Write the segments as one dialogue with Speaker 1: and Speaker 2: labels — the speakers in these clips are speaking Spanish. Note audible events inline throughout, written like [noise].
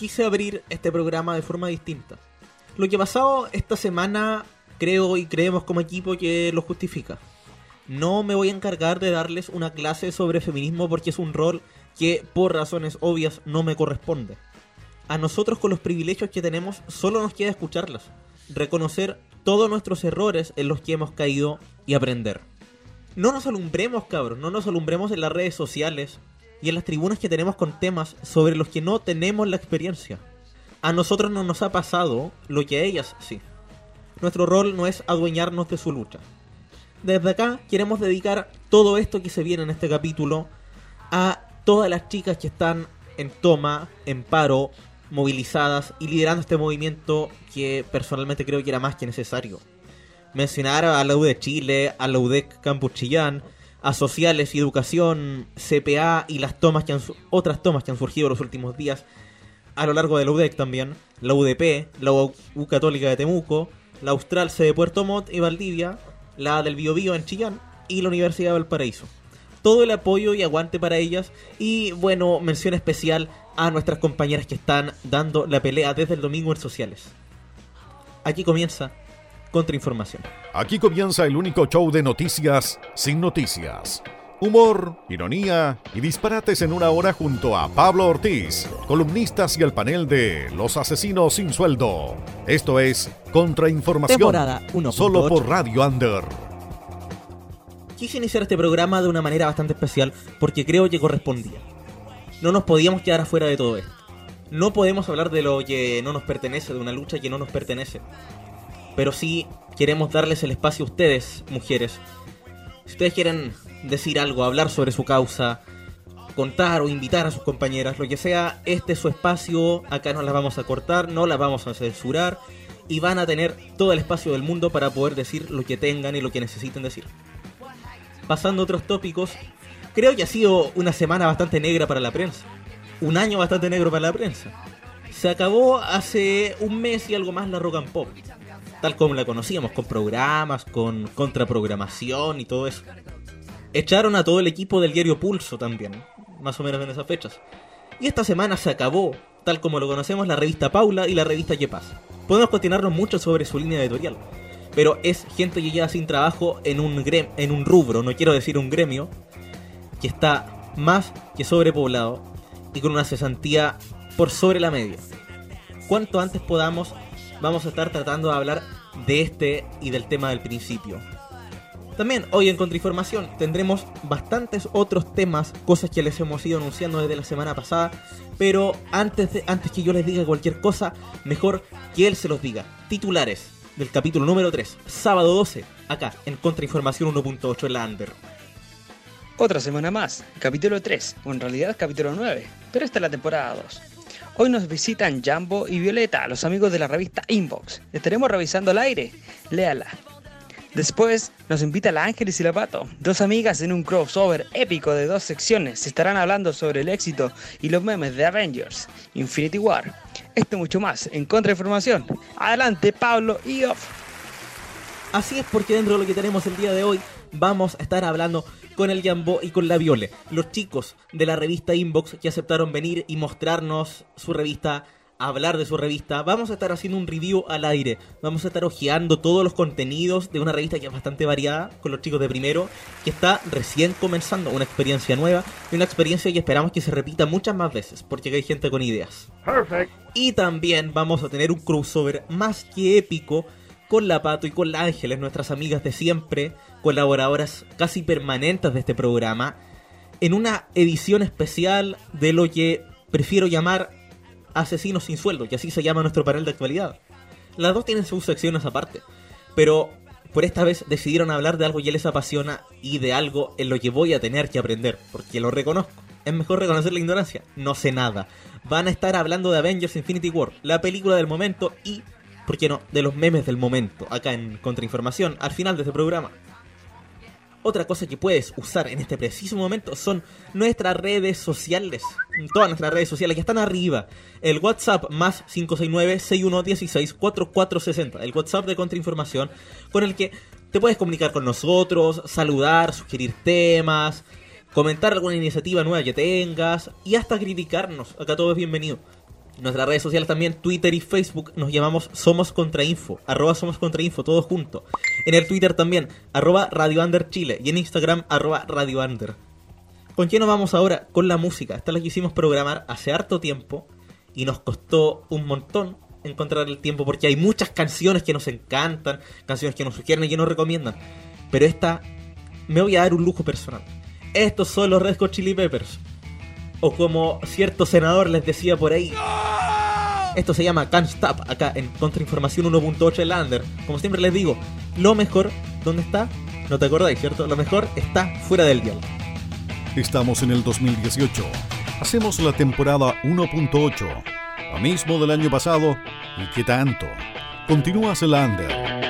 Speaker 1: quise abrir este programa de forma distinta. Lo que ha pasado esta semana creo y creemos como equipo que lo justifica. No me voy a encargar de darles una clase sobre feminismo porque es un rol que por razones obvias no me corresponde. A nosotros con los privilegios que tenemos solo nos queda escucharlas, reconocer todos nuestros errores en los que hemos caído y aprender. No nos alumbremos, cabros, no nos alumbremos en las redes sociales y en las tribunas que tenemos con temas sobre los que no tenemos la experiencia. A nosotros no nos ha pasado lo que a ellas sí. Nuestro rol no es adueñarnos de su lucha. Desde acá queremos dedicar todo esto que se viene en este capítulo a todas las chicas que están en toma, en paro, movilizadas y liderando este movimiento que personalmente creo que era más que necesario. Mencionar a la U de Chile, a la UDEC Campus Chillán, a Sociales y Educación, CPA y las tomas que han, otras tomas que han surgido los últimos días a lo largo de la UDEC también, la UDP, la U, Católica de Temuco, la Austral C de Puerto Montt y Valdivia, la del Biobío en Chillán y la Universidad de Valparaíso. Todo el apoyo y aguante para ellas y bueno, mención especial a nuestras compañeras que están dando la pelea desde el domingo en sociales. Aquí comienza Contrainformación.
Speaker 2: Aquí comienza el único show de noticias sin noticias. Humor, ironía y disparates en una hora junto a Pablo Ortiz, columnistas y el panel de Los Asesinos sin Sueldo. Esto es Contrainformación.
Speaker 1: Temporada
Speaker 2: Solo por Radio Under.
Speaker 1: Quise iniciar este programa de una manera bastante especial porque creo que correspondía. No nos podíamos quedar afuera de todo esto. No podemos hablar de lo que no nos pertenece, de una lucha que no nos pertenece. Pero sí queremos darles el espacio a ustedes, mujeres. Si ustedes quieren decir algo, hablar sobre su causa, contar o invitar a sus compañeras, lo que sea, este es su espacio, acá no las vamos a cortar, no las vamos a censurar y van a tener todo el espacio del mundo para poder decir lo que tengan y lo que necesiten decir. Pasando a otros tópicos, creo que ha sido una semana bastante negra para la prensa. Un año bastante negro para la prensa. Se acabó hace un mes y algo más la rock and pop. Tal como la conocíamos, con programas, con contraprogramación y todo eso. Echaron a todo el equipo del diario Pulso también, más o menos en esas fechas. Y esta semana se acabó, tal como lo conocemos, la revista Paula y la revista ¿Qué pasa? Podemos cuestionarnos mucho sobre su línea editorial, pero es gente que queda sin trabajo en un, en un rubro, no quiero decir un gremio, que está más que sobrepoblado y con una cesantía por sobre la media. Cuanto antes podamos, vamos a estar tratando de hablar de este y del tema del principio. También hoy en Contrainformación tendremos bastantes otros temas, cosas que les hemos ido anunciando desde la semana pasada, pero antes, de, antes que yo les diga cualquier cosa, mejor que él se los diga. Titulares del capítulo número 3, sábado 12, acá en Contrainformación 1.8 en la Under.
Speaker 3: Otra semana más, capítulo 3, o en realidad capítulo 9, pero esta es la temporada 2. Hoy nos visitan Jambo y Violeta, los amigos de la revista Inbox. Estaremos revisando el aire. Léala, Después nos invita la Ángeles y la Pato, dos amigas en un crossover épico de dos secciones. Se estarán hablando sobre el éxito y los memes de Avengers, Infinity War. Esto mucho más en Contrainformación. Adelante, Pablo y Off.
Speaker 1: Así es porque dentro de lo que tenemos el día de hoy vamos a estar hablando con el Jambo y con la Viole, los chicos de la revista Inbox que aceptaron venir y mostrarnos su revista hablar de su revista, vamos a estar haciendo un review al aire. Vamos a estar hojeando todos los contenidos de una revista que es bastante variada con los chicos de primero, que está recién comenzando una experiencia nueva y una experiencia que esperamos que se repita muchas más veces, porque hay gente con ideas. Perfect. Y también vamos a tener un crossover más que épico con la Pato y con la Ángeles, nuestras amigas de siempre, colaboradoras casi permanentes de este programa, en una edición especial de lo que prefiero llamar Asesinos sin sueldo, que así se llama nuestro panel de actualidad. Las dos tienen sus secciones aparte, pero por esta vez decidieron hablar de algo que les apasiona y de algo en lo que voy a tener que aprender, porque lo reconozco. Es mejor reconocer la ignorancia, no sé nada. Van a estar hablando de Avengers Infinity War, la película del momento y, ¿por qué no?, de los memes del momento, acá en Contrainformación, al final de este programa. Otra cosa que puedes usar en este preciso momento son nuestras redes sociales. Todas nuestras redes sociales que están arriba. El WhatsApp más 569-6116-4460. El WhatsApp de Contrainformación con el que te puedes comunicar con nosotros, saludar, sugerir temas, comentar alguna iniciativa nueva que tengas y hasta criticarnos. Acá todo es bienvenido. Nuestras redes sociales también, Twitter y Facebook, nos llamamos Somos Contra Info, arroba Somos Contra Info, todos juntos. En el Twitter también, arroba Radio Chile y en Instagram, arroba Radio Under. ¿Con quién nos vamos ahora? Con la música. Esta la quisimos programar hace harto tiempo y nos costó un montón encontrar el tiempo porque hay muchas canciones que nos encantan, canciones que nos sugieren y que nos recomiendan. Pero esta me voy a dar un lujo personal. Estos son los Red Hot Chili Peppers o como cierto senador les decía por ahí. Esto se llama Can't Stop, acá en Contrainformación 1.8 Lander. Como siempre les digo, lo mejor, ¿dónde está? No te acordáis, ¿cierto? Lo mejor está fuera del dial.
Speaker 2: Estamos en el 2018. Hacemos la temporada 1.8. Lo mismo del año pasado. ¿Y qué tanto? Continúa Lander.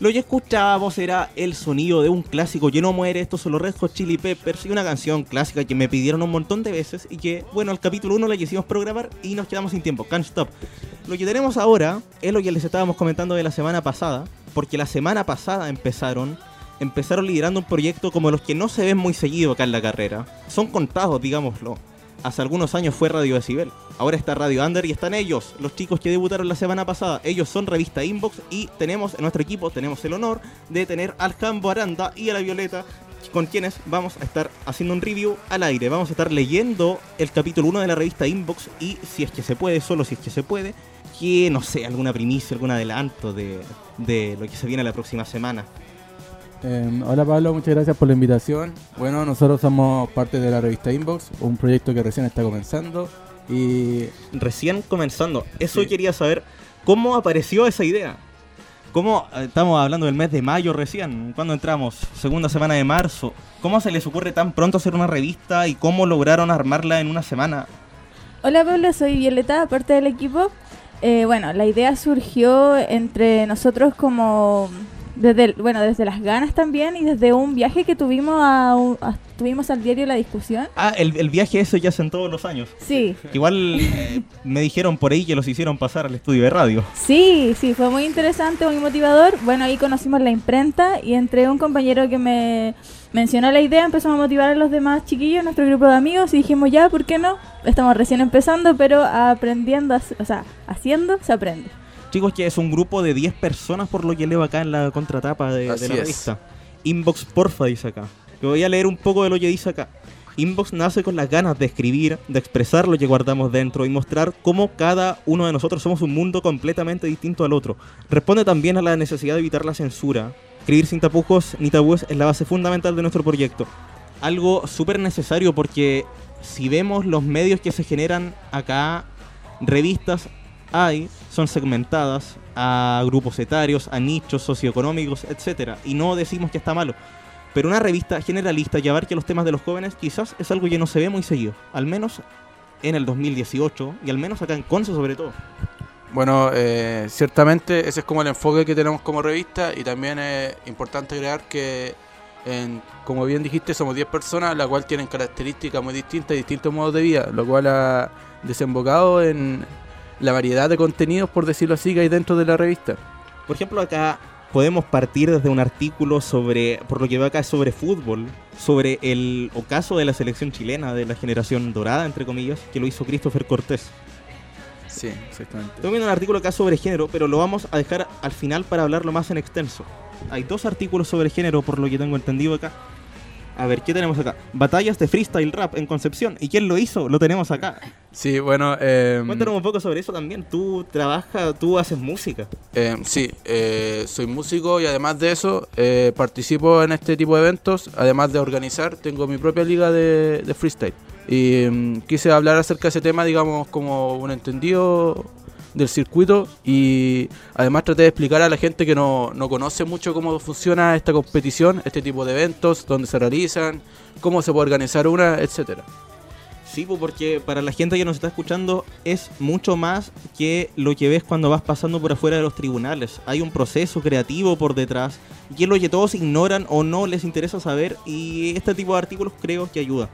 Speaker 1: Lo que escuchábamos era el sonido de un clásico que no muere, estos son los Red Chili Peppers y una canción clásica que me pidieron un montón de veces y que, bueno, al capítulo 1 la quisimos programar y nos quedamos sin tiempo, can't stop. Lo que tenemos ahora es lo que les estábamos comentando de la semana pasada, porque la semana pasada empezaron empezaron liderando un proyecto como los que no se ven muy seguido acá en la carrera. Son contados, digámoslo. Hace algunos años fue Radio Decibel. Ahora está Radio Under y están ellos, los chicos que debutaron la semana pasada. Ellos son revista Inbox y tenemos en nuestro equipo tenemos el honor de tener al Jambo Aranda y a la Violeta con quienes vamos a estar haciendo un review al aire. Vamos a estar leyendo el capítulo 1 de la revista Inbox y si es que se puede, solo si es que se puede, que no sé, alguna primicia, algún adelanto de, de lo que se viene la próxima semana.
Speaker 4: Eh, hola Pablo, muchas gracias por la invitación. Bueno, nosotros somos parte de la revista Inbox, un proyecto que recién está comenzando y
Speaker 1: Recién comenzando. Eso
Speaker 4: Sí.
Speaker 1: quería saber cómo apareció esa idea. ¿Cómo eh, estamos hablando del mes de mayo recién? ¿Cuándo entramos? Segunda semana de marzo. ¿Cómo se les ocurre tan pronto hacer una revista y cómo lograron armarla en una semana?
Speaker 5: Hola Pablo, soy Violeta, parte del equipo. Eh, bueno, la idea surgió entre nosotros como desde, el- bueno, desde las ganas también y desde un viaje que tuvimos a, a- tuvimos al diario La Discusión.
Speaker 1: Ah, el, el viaje ese ya hacen todos los años.
Speaker 5: Sí,
Speaker 1: Igual eh, me dijeron por ahí que los hicieron pasar al estudio de radio.
Speaker 5: sí, sí, fue muy interesante, muy motivador. Bueno, ahí conocimos la imprenta y entre un compañero que me mencionó la idea empezamos a motivar a los demás chiquillos, nuestro grupo de amigos y dijimos ya, ¿por qué no? Estamos recién empezando, pero aprendiendo, o sea, haciendo se aprende.
Speaker 1: Chicos, que es un grupo de 10 personas por lo que leo acá en la contratapa de, de la revista. Inbox, porfa, dice acá. Yo voy a leer un poco de lo que dice acá. Inbox nace con las ganas de escribir, de expresar lo que guardamos dentro y mostrar cómo cada uno de nosotros somos un mundo completamente distinto al otro. Responde también a la necesidad de evitar la censura. Escribir sin tapujos ni tabúes es la base fundamental de nuestro proyecto. Algo súper necesario porque si vemos los medios que se generan acá, revistas hay, son segmentadas a grupos etarios, a nichos socioeconómicos, etcétera, y no decimos que está malo. Pero una revista generalista que los temas de los jóvenes quizás es algo que no se ve muy seguido, al menos en el 2018 y al menos acá en Conce sobre todo.
Speaker 6: Bueno, eh, ciertamente ese es como el enfoque que tenemos como revista y también es importante agregar que, en- como bien dijiste, somos 10 personas, las cuales tienen características muy distintas y distintos modos de vida, lo cual ha desembocado en la variedad de contenidos, por decirlo así, que hay dentro de la revista.
Speaker 1: Por ejemplo, acá podemos partir desde un artículo sobre, por lo que veo acá, sobre fútbol, sobre el ocaso de la selección chilena, de la generación dorada, entre comillas, que lo hizo Christopher Cortés.
Speaker 6: Sí, exactamente.
Speaker 1: Estoy viendo un artículo acá sobre género, pero lo vamos a dejar al final para hablarlo más en extenso. Hay dos artículos sobre género, por lo que tengo entendido acá. A ver, ¿qué tenemos acá? Batallas de freestyle rap en Concepción. ¿Y quién lo hizo? Lo tenemos acá.
Speaker 6: Sí, bueno, eh,
Speaker 1: Cuéntanos un poco sobre eso también. Tú trabajas, tú haces música.
Speaker 6: Eh, sí, eh, soy músico y además de eso eh, participo en este tipo de eventos. Además de organizar, tengo mi propia liga de, de freestyle. Y mm, quise hablar acerca de ese tema, digamos, como un entendido del circuito. Y además traté de explicar a la gente que no, no conoce mucho cómo funciona esta competición, este tipo de eventos, dónde se realizan, cómo se puede organizar una, etcétera.
Speaker 1: Sí, pues, porque para la gente que nos está escuchando es mucho más que lo que ves cuando vas pasando por afuera de los tribunales. Hay un proceso creativo por detrás y es lo que todos ignoran o no les interesa saber y este tipo de artículos creo que ayuda.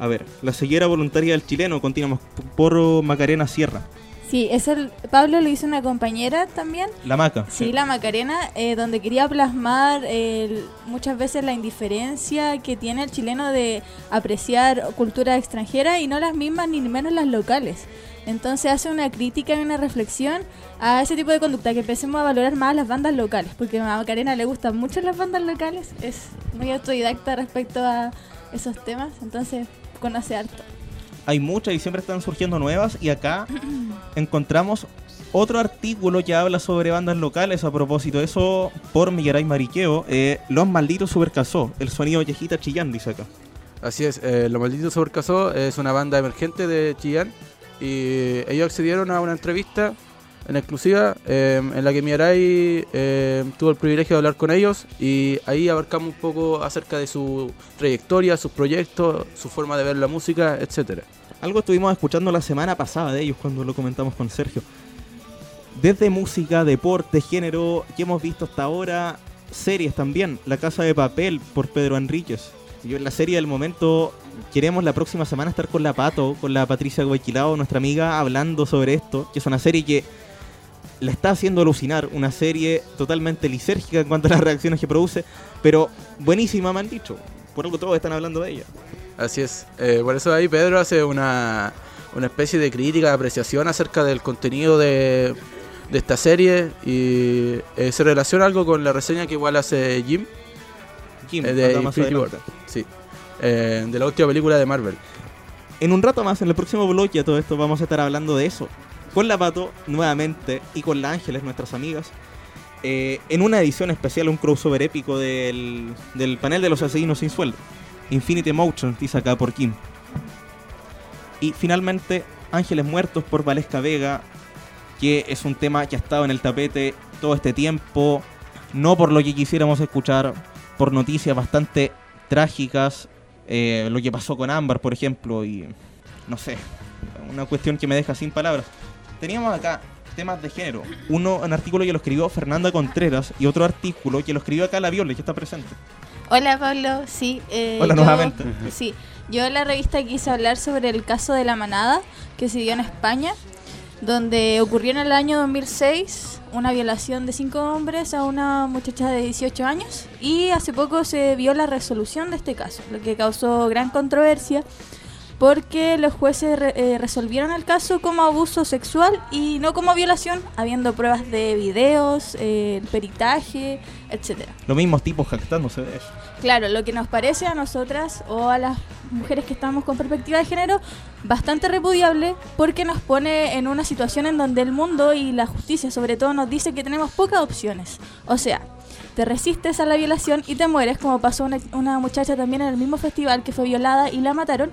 Speaker 1: A ver, la ceguera voluntaria del chileno, continuamos por Macarena Sierra.
Speaker 5: Sí, es el, Pablo lo hizo una compañera también.
Speaker 1: La Maca.
Speaker 5: Sí, la Macarena, eh, donde quería plasmar el- muchas veces la indiferencia que tiene el chileno de apreciar cultura extranjera y no las mismas ni menos las locales. Entonces hace una crítica y una reflexión a ese tipo de conducta, que empecemos a valorar más las bandas locales, porque a Macarena le gustan mucho las bandas locales, es muy autodidacta respecto a esos temas, entonces conoce harto.
Speaker 1: Hay muchas y siempre están surgiendo nuevas y acá encontramos otro artículo que habla sobre bandas locales a propósito de eso por Miguel Mariqueo, eh, Los Malditos Supercasó, el sonido viejita chillán, dice acá.
Speaker 6: Así es, eh, Lo Maldito Sobrecasó es una banda emergente de Chillán y ellos accedieron a una entrevista en exclusiva eh, en la que Miaray eh, tuvo el privilegio de hablar con ellos y ahí abarcamos un poco acerca de su trayectoria, sus proyectos, su forma de ver la música, etcétera.
Speaker 1: Algo estuvimos escuchando la semana pasada de ellos cuando lo comentamos con Sergio. desde música, deporte, género, que hemos visto hasta ahora, series también. La Casa de Papel por Pedro Enríquez. Yo en la serie del momento queremos la próxima semana estar con la Pato, con la Patricia Guayquilao, nuestra amiga, hablando sobre esto, que es una serie que la está haciendo alucinar, una serie totalmente lisérgica en cuanto a las reacciones que produce, pero buenísima me han dicho. Por algo todos están hablando de ella.
Speaker 6: Así es. Eh, por eso ahí Pedro hace una, una especie de crítica, de apreciación acerca del contenido de, de esta serie y eh, se relaciona algo con la reseña que igual hace Jim
Speaker 1: Kim,
Speaker 6: eh, de Infinity. War. Sí. Eh, de la última película de Marvel.
Speaker 1: En un rato más, en el próximo bloque, a todo esto vamos a estar hablando de eso. Con la Pato, nuevamente, y con la Ángeles, nuestras amigas. eh, en una edición especial, un crossover épico del, del panel de los asesinos sin sueldo. Infinity Motion, dice acá por Kim. Y finalmente, Ángeles Muertos por Valesca Vega, que es un tema que ha estado en el tapete todo este tiempo. No por lo que quisiéramos escuchar, por noticias bastante trágicas. eh, lo que pasó con Ámbar, por ejemplo, y no sé, una cuestión que me deja sin palabras. Teníamos acá temas de género. Uno, un artículo que lo escribió Fernanda Contreras y otro artículo que lo escribió acá la Viole, que está presente.
Speaker 5: Hola Pablo, sí. eh,
Speaker 1: Hola
Speaker 5: yo-
Speaker 1: nuevamente.
Speaker 5: Sí, yo en la revista quise hablar sobre el caso de la manada que se dio en España, donde ocurrió en el año 2006 una violación de cinco hombres a una muchacha de 18 años y hace poco se vio la resolución de este caso, lo que causó gran controversia porque los jueces re- eh, resolvieron el caso como abuso sexual y no como violación, habiendo pruebas de videos, eh, peritaje, etcétera.
Speaker 1: Los mismos tipos jactándose de eso.
Speaker 5: Claro, lo que nos parece a nosotras o a las mujeres que estamos con perspectiva de género bastante repudiable porque nos pone en una situación en donde el mundo y la justicia sobre todo nos dice que tenemos pocas opciones. O sea, te resistes a la violación y te mueres como pasó una, muchacha también en el mismo festival que fue violada y la mataron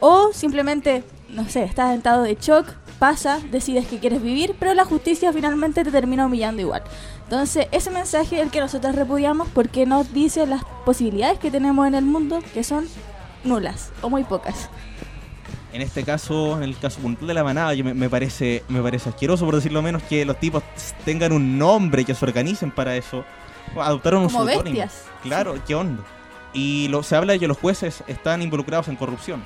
Speaker 5: o simplemente, no sé, estás en estado de shock, pasa, decides que quieres vivir, pero la justicia finalmente te termina humillando igual. Entonces, ese mensaje es el que nosotros repudiamos porque nos dice las posibilidades que tenemos en el mundo, que son nulas o muy pocas.
Speaker 1: En este caso, en el caso puntual de la manada, me, me parece me parece asqueroso, por decirlo menos, que los tipos tengan un nombre, que se organicen para eso. Adoptaron un
Speaker 5: Como
Speaker 1: seudónimo.
Speaker 5: bestias.
Speaker 1: Claro, qué onda. Y lo, se habla de que los jueces están involucrados en corrupción.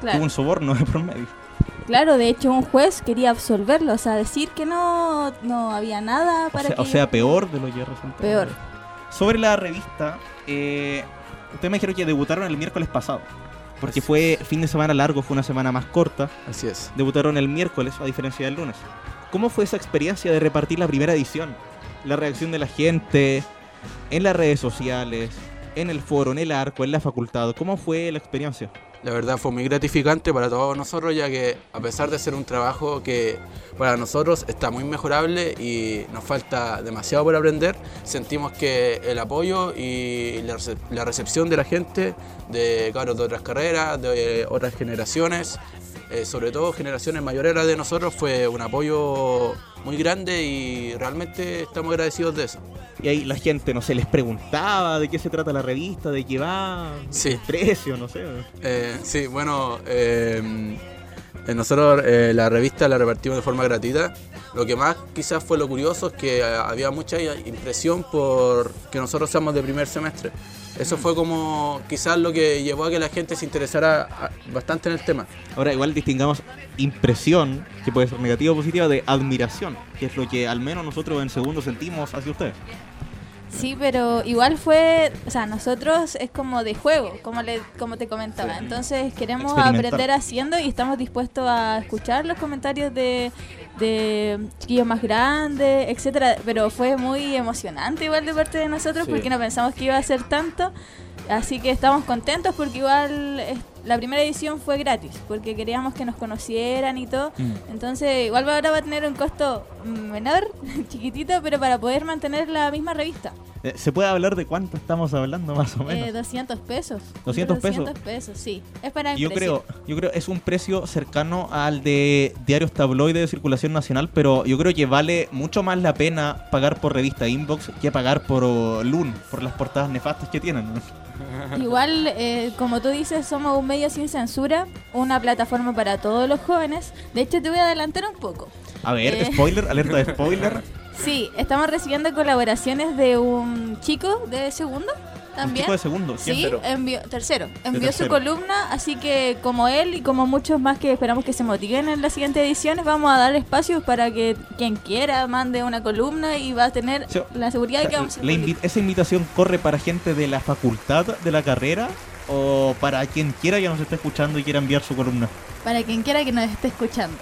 Speaker 5: Claro,
Speaker 1: un soborno de por medio.
Speaker 5: claro, de hecho un juez quería absolverlo, o sea, decir que no, no había nada
Speaker 1: O
Speaker 5: para
Speaker 1: sea,
Speaker 5: que...
Speaker 1: o sea, peor de lo que resulta.
Speaker 5: Peor.
Speaker 1: Sobre la revista, eh, ustedes me dijeron que debutaron el miércoles pasado. Porque fue fin de semana largo, fue una semana más corta.
Speaker 6: Así es.
Speaker 1: Debutaron el miércoles, a diferencia del lunes. ¿Cómo fue esa experiencia de repartir la primera edición? La reacción de la gente, en las redes sociales, en el foro, en el arco, en la facultad. ¿Cómo fue la experiencia?
Speaker 6: La verdad fue muy gratificante para todos nosotros, ya que a pesar de ser un trabajo que para nosotros está muy mejorable y nos falta demasiado por aprender, sentimos que el apoyo y la, rece- la recepción de la gente, de cabros de otras carreras, de otras generaciones, eh, sobre todo generaciones mayores a la de nosotros, fue un apoyo muy grande y realmente estamos agradecidos de eso.
Speaker 1: Y ahí la gente, no sé, les preguntaba de qué se trata la revista, de qué va,
Speaker 6: Sí.
Speaker 1: el precio, no sé.
Speaker 6: Eh, sí, bueno, eh, nosotros eh, la revista la repartimos de forma gratuita. Lo que más quizás fue lo curioso es que eh, había mucha impresión por que nosotros seamos de primer semestre. Eso fue como quizás lo que llevó a que la gente se interesara ah, bastante en el tema.
Speaker 1: Ahora igual distingamos impresión, que puede ser negativa o positiva, de admiración, que es lo que al menos nosotros en segundo sentimos hacia ustedes.
Speaker 5: Sí, pero igual fue, o sea, nosotros es como de juego, como le, como te comentaba. Entonces queremos aprender haciendo y estamos dispuestos a escuchar los comentarios de, de chiquillos más grandes, etcétera. Pero fue muy emocionante igual de parte de nosotros
Speaker 6: Sí.
Speaker 5: porque no pensamos que iba a ser tanto. Así que estamos contentos porque igual la primera edición fue gratis, porque queríamos que nos conocieran y todo. Entonces igual ahora va a tener un costo menor, [laughs] chiquitito, pero para poder mantener la misma revista.
Speaker 1: Eh, ¿Se puede hablar de cuánto estamos hablando más o menos?
Speaker 5: Eh, 200 pesos.
Speaker 1: 200 pesos.
Speaker 5: 200 pesos, sí. Es para
Speaker 1: yo creo, yo creo es un precio cercano al de diarios tabloide de circulación nacional, pero yo creo que vale mucho más la pena pagar por revista Inbox que pagar por Loon, por las portadas nefastas que tienen. [laughs]
Speaker 5: Igual, eh, como tú dices, somos un medio sin censura, una plataforma para todos los jóvenes. De hecho, te voy a adelantar un poco.
Speaker 1: A ver,
Speaker 5: Eh.
Speaker 1: spoiler, alerta de [laughs] spoiler.
Speaker 5: Sí, estamos recibiendo colaboraciones de un chico de segundo
Speaker 1: Un
Speaker 5: también.
Speaker 1: de segundo.
Speaker 5: Sí, envió, tercero. Envió
Speaker 1: tercero.
Speaker 5: su columna, así que como él y como muchos más que esperamos que se motiven en las siguientes ediciones, vamos a dar espacios para que quien quiera mande una columna y va a tener
Speaker 1: Sí.
Speaker 5: la seguridad de que vamos a
Speaker 1: La invi- ¿Esa invitación corre para gente de la facultad, de la carrera? ¿O para quien quiera que nos esté escuchando y quiera enviar su columna?
Speaker 5: para quien quiera que nos esté escuchando.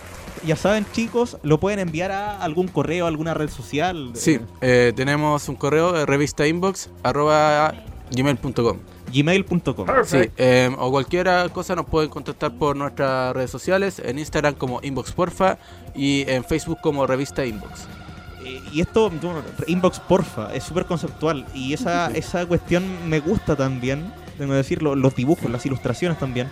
Speaker 1: Ya saben, chicos, lo pueden enviar a algún correo, a alguna red social.
Speaker 6: Sí, eh, tenemos un correo, eh, revista inbox, arroba gmail.com.
Speaker 1: Gmail.com.
Speaker 6: Sí, eh, o cualquier cosa nos pueden contactar por nuestras redes sociales, en Instagram como Inbox Porfa y en Facebook como Revista Inbox.
Speaker 1: Eh, y esto, inbox porfa, es súper conceptual. Y esa, [laughs] esa cuestión me gusta también, tengo que decirlo, los dibujos, las ilustraciones también.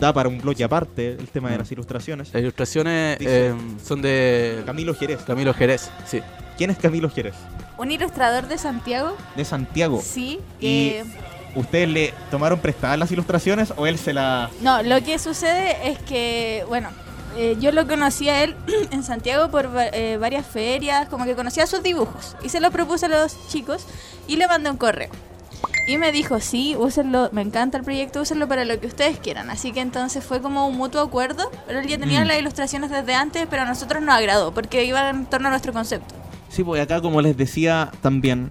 Speaker 1: Da para un blog y aparte el tema de las ilustraciones.
Speaker 6: Las ilustraciones
Speaker 1: Dice-
Speaker 6: eh, son de
Speaker 1: Camilo Jerez.
Speaker 6: Camilo Jerez, sí.
Speaker 1: ¿Quién es Camilo Jerez?
Speaker 5: Un ilustrador de Santiago,
Speaker 1: De Santiago.
Speaker 5: sí,
Speaker 1: Y-
Speaker 5: que...
Speaker 1: ¿Ustedes le tomaron prestadas las ilustraciones o él se la...
Speaker 5: No, lo que sucede es que, bueno, eh, yo lo conocí a él [clears throat] en Santiago por eh, varias ferias, como que conocía sus dibujos. Y se lo propuse a los chicos y le mandé un correo. Y me dijo, sí, úsenlo, me encanta el proyecto, úsenlo para lo que ustedes quieran. Así que entonces fue como un mutuo acuerdo, pero él ya tenía
Speaker 1: Mm.
Speaker 5: las ilustraciones desde antes, pero a nosotros nos agradó, porque iba en torno a nuestro concepto.
Speaker 1: Sí, pues acá como les decía también,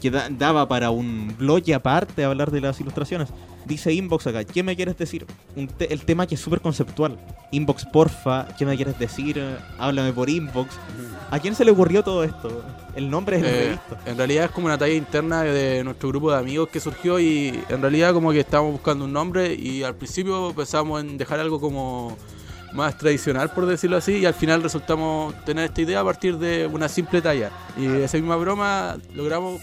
Speaker 1: que da- daba para un blog y aparte hablar de las ilustraciones. Dice Inbox acá, ¿qué me quieres decir? Un te- el tema que es súper conceptual. Inbox, porfa, ¿qué me quieres decir? Háblame por Inbox. ¿A quién se le ocurrió todo esto? El nombre es
Speaker 6: Eh, en realidad es como una talla interna de nuestro grupo de amigos que surgió y en realidad como que estábamos buscando un nombre y al principio pensamos en dejar algo como más tradicional por decirlo así y al final resultamos tener esta idea a partir de una simple talla y esa misma broma logramos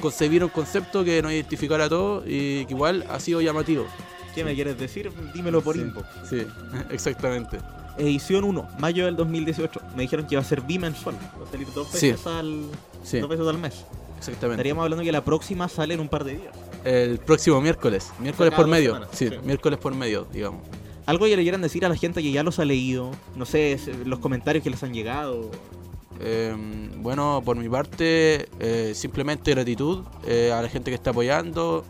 Speaker 6: concebir un concepto que nos identificara a todos y que igual ha sido llamativo.
Speaker 1: ¿Qué me quieres decir? Dímelo por
Speaker 6: Sí,
Speaker 1: Inbox.
Speaker 6: Sí, [laughs] exactamente.
Speaker 1: Edición 1, mayo del 2018. Me dijeron que iba a ser bimensual. Va a salir dos
Speaker 6: Sí.
Speaker 1: veces, al,
Speaker 6: Sí,
Speaker 1: dos veces al mes.
Speaker 6: exactamente.
Speaker 1: Estaríamos hablando que la próxima sale en un par de días.
Speaker 6: El próximo miércoles, miércoles por medio.
Speaker 1: semanas,
Speaker 6: sí. miércoles por medio, digamos.
Speaker 1: Algo que le quieran decir a la gente que ya los ha leído, no sé, es- los comentarios que les han llegado.
Speaker 6: Eh, bueno, por mi parte, eh, simplemente gratitud eh, a la gente que está apoyando,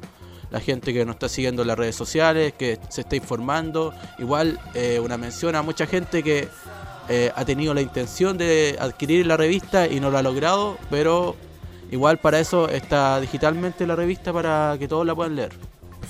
Speaker 6: la gente que nos está siguiendo en las redes sociales, que se está informando. Igual, eh, una mención a mucha gente que eh, ha tenido la intención de adquirir la revista y no lo ha logrado, pero igual para eso está digitalmente la revista para que todos la puedan leer.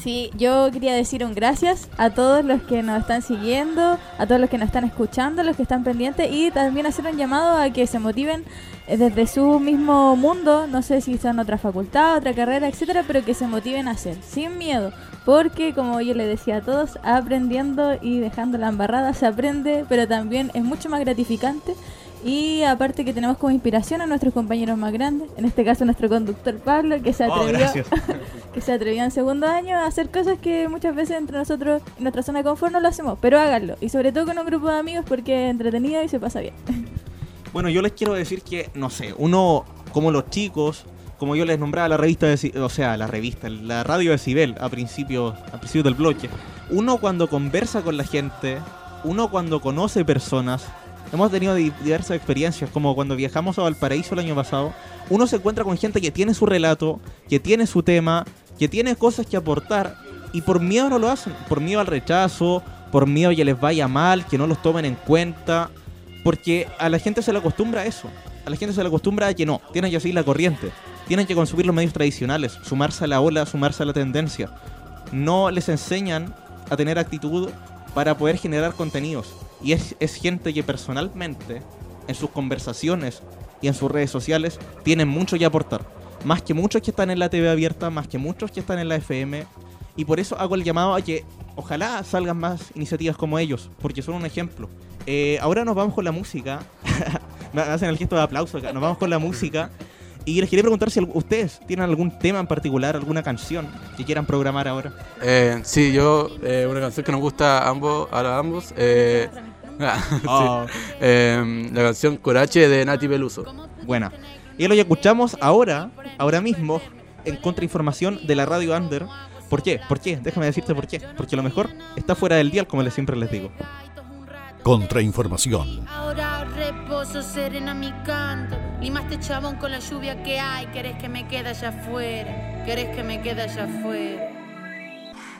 Speaker 5: Sí, yo quería decir un gracias a todos los que nos están siguiendo, a todos los que nos están escuchando, los que están pendientes y también hacer un llamado a que se motiven eh, desde su mismo mundo, no sé si son otra facultad, otra carrera, etcétera, pero que se motiven a hacer, sin miedo, porque como yo le decía a todos, aprendiendo y dejando la embarrada se aprende, pero también es mucho más gratificante y aparte que tenemos como inspiración a nuestros compañeros más grandes, en este caso nuestro conductor Pablo, que se
Speaker 1: Oh,
Speaker 5: atrevió [laughs] que se atrevió en segundo año a hacer cosas que muchas veces entre nosotros, en nuestra zona de confort, no lo hacemos, pero háganlo. Y sobre todo con un grupo de amigos porque es entretenido y se pasa bien. [laughs]
Speaker 1: Bueno, yo les quiero decir que, no sé, uno, como los chicos, como yo les nombraba la revista, de, o sea, la revista, la radio de Cibel a principios, a principios del bloque, uno cuando conversa con la gente, uno cuando conoce personas, hemos tenido di- diversas experiencias, como cuando viajamos a Valparaíso el año pasado, uno se encuentra con gente que tiene su relato, que tiene su tema, que tiene cosas que aportar, y por miedo no lo hacen, por miedo al rechazo, por miedo que les vaya mal, que no los tomen en cuenta, porque a la gente se le acostumbra a eso. A la gente se le acostumbra a que no, tienen que seguir la corriente. Tienen que consumir los medios tradicionales, sumarse a la ola, sumarse a la tendencia. No les enseñan a tener actitud para poder generar contenidos. Y es, es gente que personalmente, en sus conversaciones y en sus redes sociales, tienen mucho que aportar. Más que muchos que están en la TV abierta, más que muchos que están en la FM. Y por eso hago el llamado a que ojalá salgan más iniciativas como ellos, porque son un ejemplo. Eh, ahora nos vamos con la música. [laughs] Me hacen el gesto de aplauso acá. Nos vamos con la música. Y les quería preguntar si ustedes tienen algún tema en particular, alguna canción que quieran programar ahora.
Speaker 6: Eh, sí, yo, eh, una canción que nos gusta a ambos, a ambos, [laughs] sí. Eh, la canción Corache de Nati Peluso.
Speaker 1: Buena. Y lo que escuchamos ahora, ahora mismo, en contrainformación de la radio Under, ¿Por qué? ¿Por qué? Déjame decirte por qué. Porque lo mejor está fuera del dial, como les siempre les digo.
Speaker 2: Contrainformación.
Speaker 7: Ahora reposo serena mi canto. Limaste chabón con la lluvia que hay. Querés que me quede allá afuera. Querés que me quede allá afuera.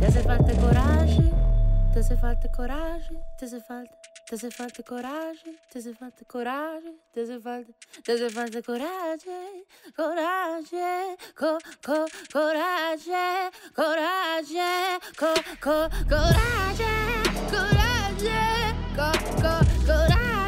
Speaker 7: Te hace falta coraje, te hace falta coraje, te hace falta, te hace falta coraje, te hace falta coraje, te hace falta, te hace falta coraje, coraje, co, co, coraje, coraje, co, co, coraje, coraje, co, co, coraje,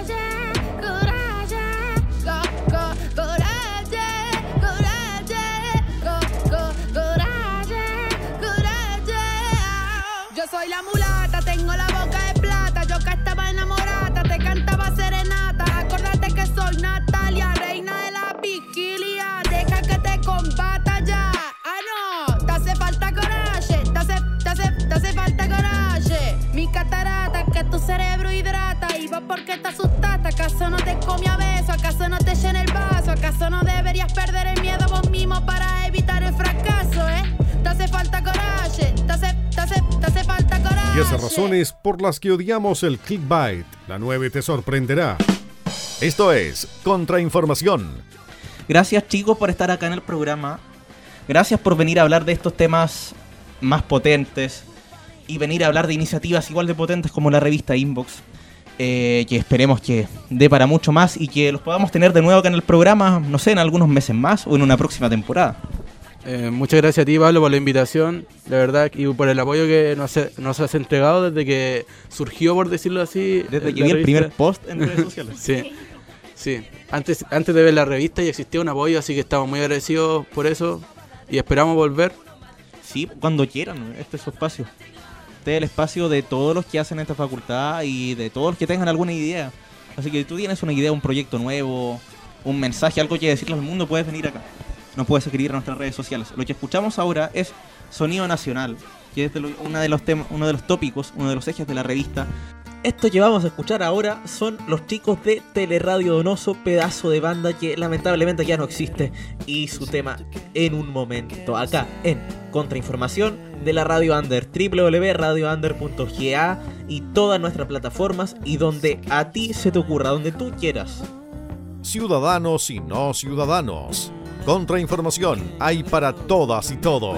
Speaker 7: soy Natalia, reina de la vigilia. Deja que te combata ya. Ah, no, te hace falta coraje. Te hace, te hace, te hace falta coraje. Mi catarata, que tu cerebro hidrata. Y vos porque te asustaste. ¿Acaso no te comí a beso? ¿Acaso no te llena el vaso? ¿Acaso no deberías perder el miedo vos mismo para evitar el fracaso, eh? Te hace falta coraje. Te hace, te hace, te hace falta coraje.
Speaker 2: 10 razones por las que odiamos el clickbait. La 9 te sorprenderá. Esto es Contrainformación.
Speaker 1: Gracias chicos por estar acá en el programa. Gracias por venir a hablar de estos temas más potentes y venir a hablar de iniciativas igual de potentes como la revista Inbox. eh, que esperemos que dé para mucho más y que los podamos tener de nuevo acá en el programa, no sé, en algunos meses más o en una próxima temporada.
Speaker 6: Eh, muchas gracias a ti, Pablo, por la invitación, la verdad, y por el apoyo que nos, ha- nos has entregado desde que surgió, por decirlo así.
Speaker 1: Desde que vi el primer post en redes [laughs] sociales.
Speaker 6: Sí, sí. Antes, antes de ver la revista ya existía un apoyo, así que estamos muy agradecidos por eso y esperamos volver.
Speaker 1: Sí, cuando quieran, este es su espacio. Este es el espacio de todos los que hacen esta facultad y de todos los que tengan alguna idea. Así que si tú tienes una idea, un proyecto nuevo, un mensaje, algo que decirle al mundo, puedes venir acá. Nos puedes escribir a nuestras redes sociales. Lo que escuchamos ahora es Sonido Nacional, que es de una de los temas, uno de los tópicos, uno de los ejes de la revista. Esto que vamos a escuchar ahora son los chicos de Teleradio Donoso, pedazo de banda que lamentablemente ya no existe, y su tema en un momento, acá en Contrainformación de la Radio Under, www.radiounder.ga y todas nuestras plataformas y donde a ti se te ocurra, donde tú quieras.
Speaker 2: Ciudadanos y no ciudadanos. Contrainformación hay para todas y todos.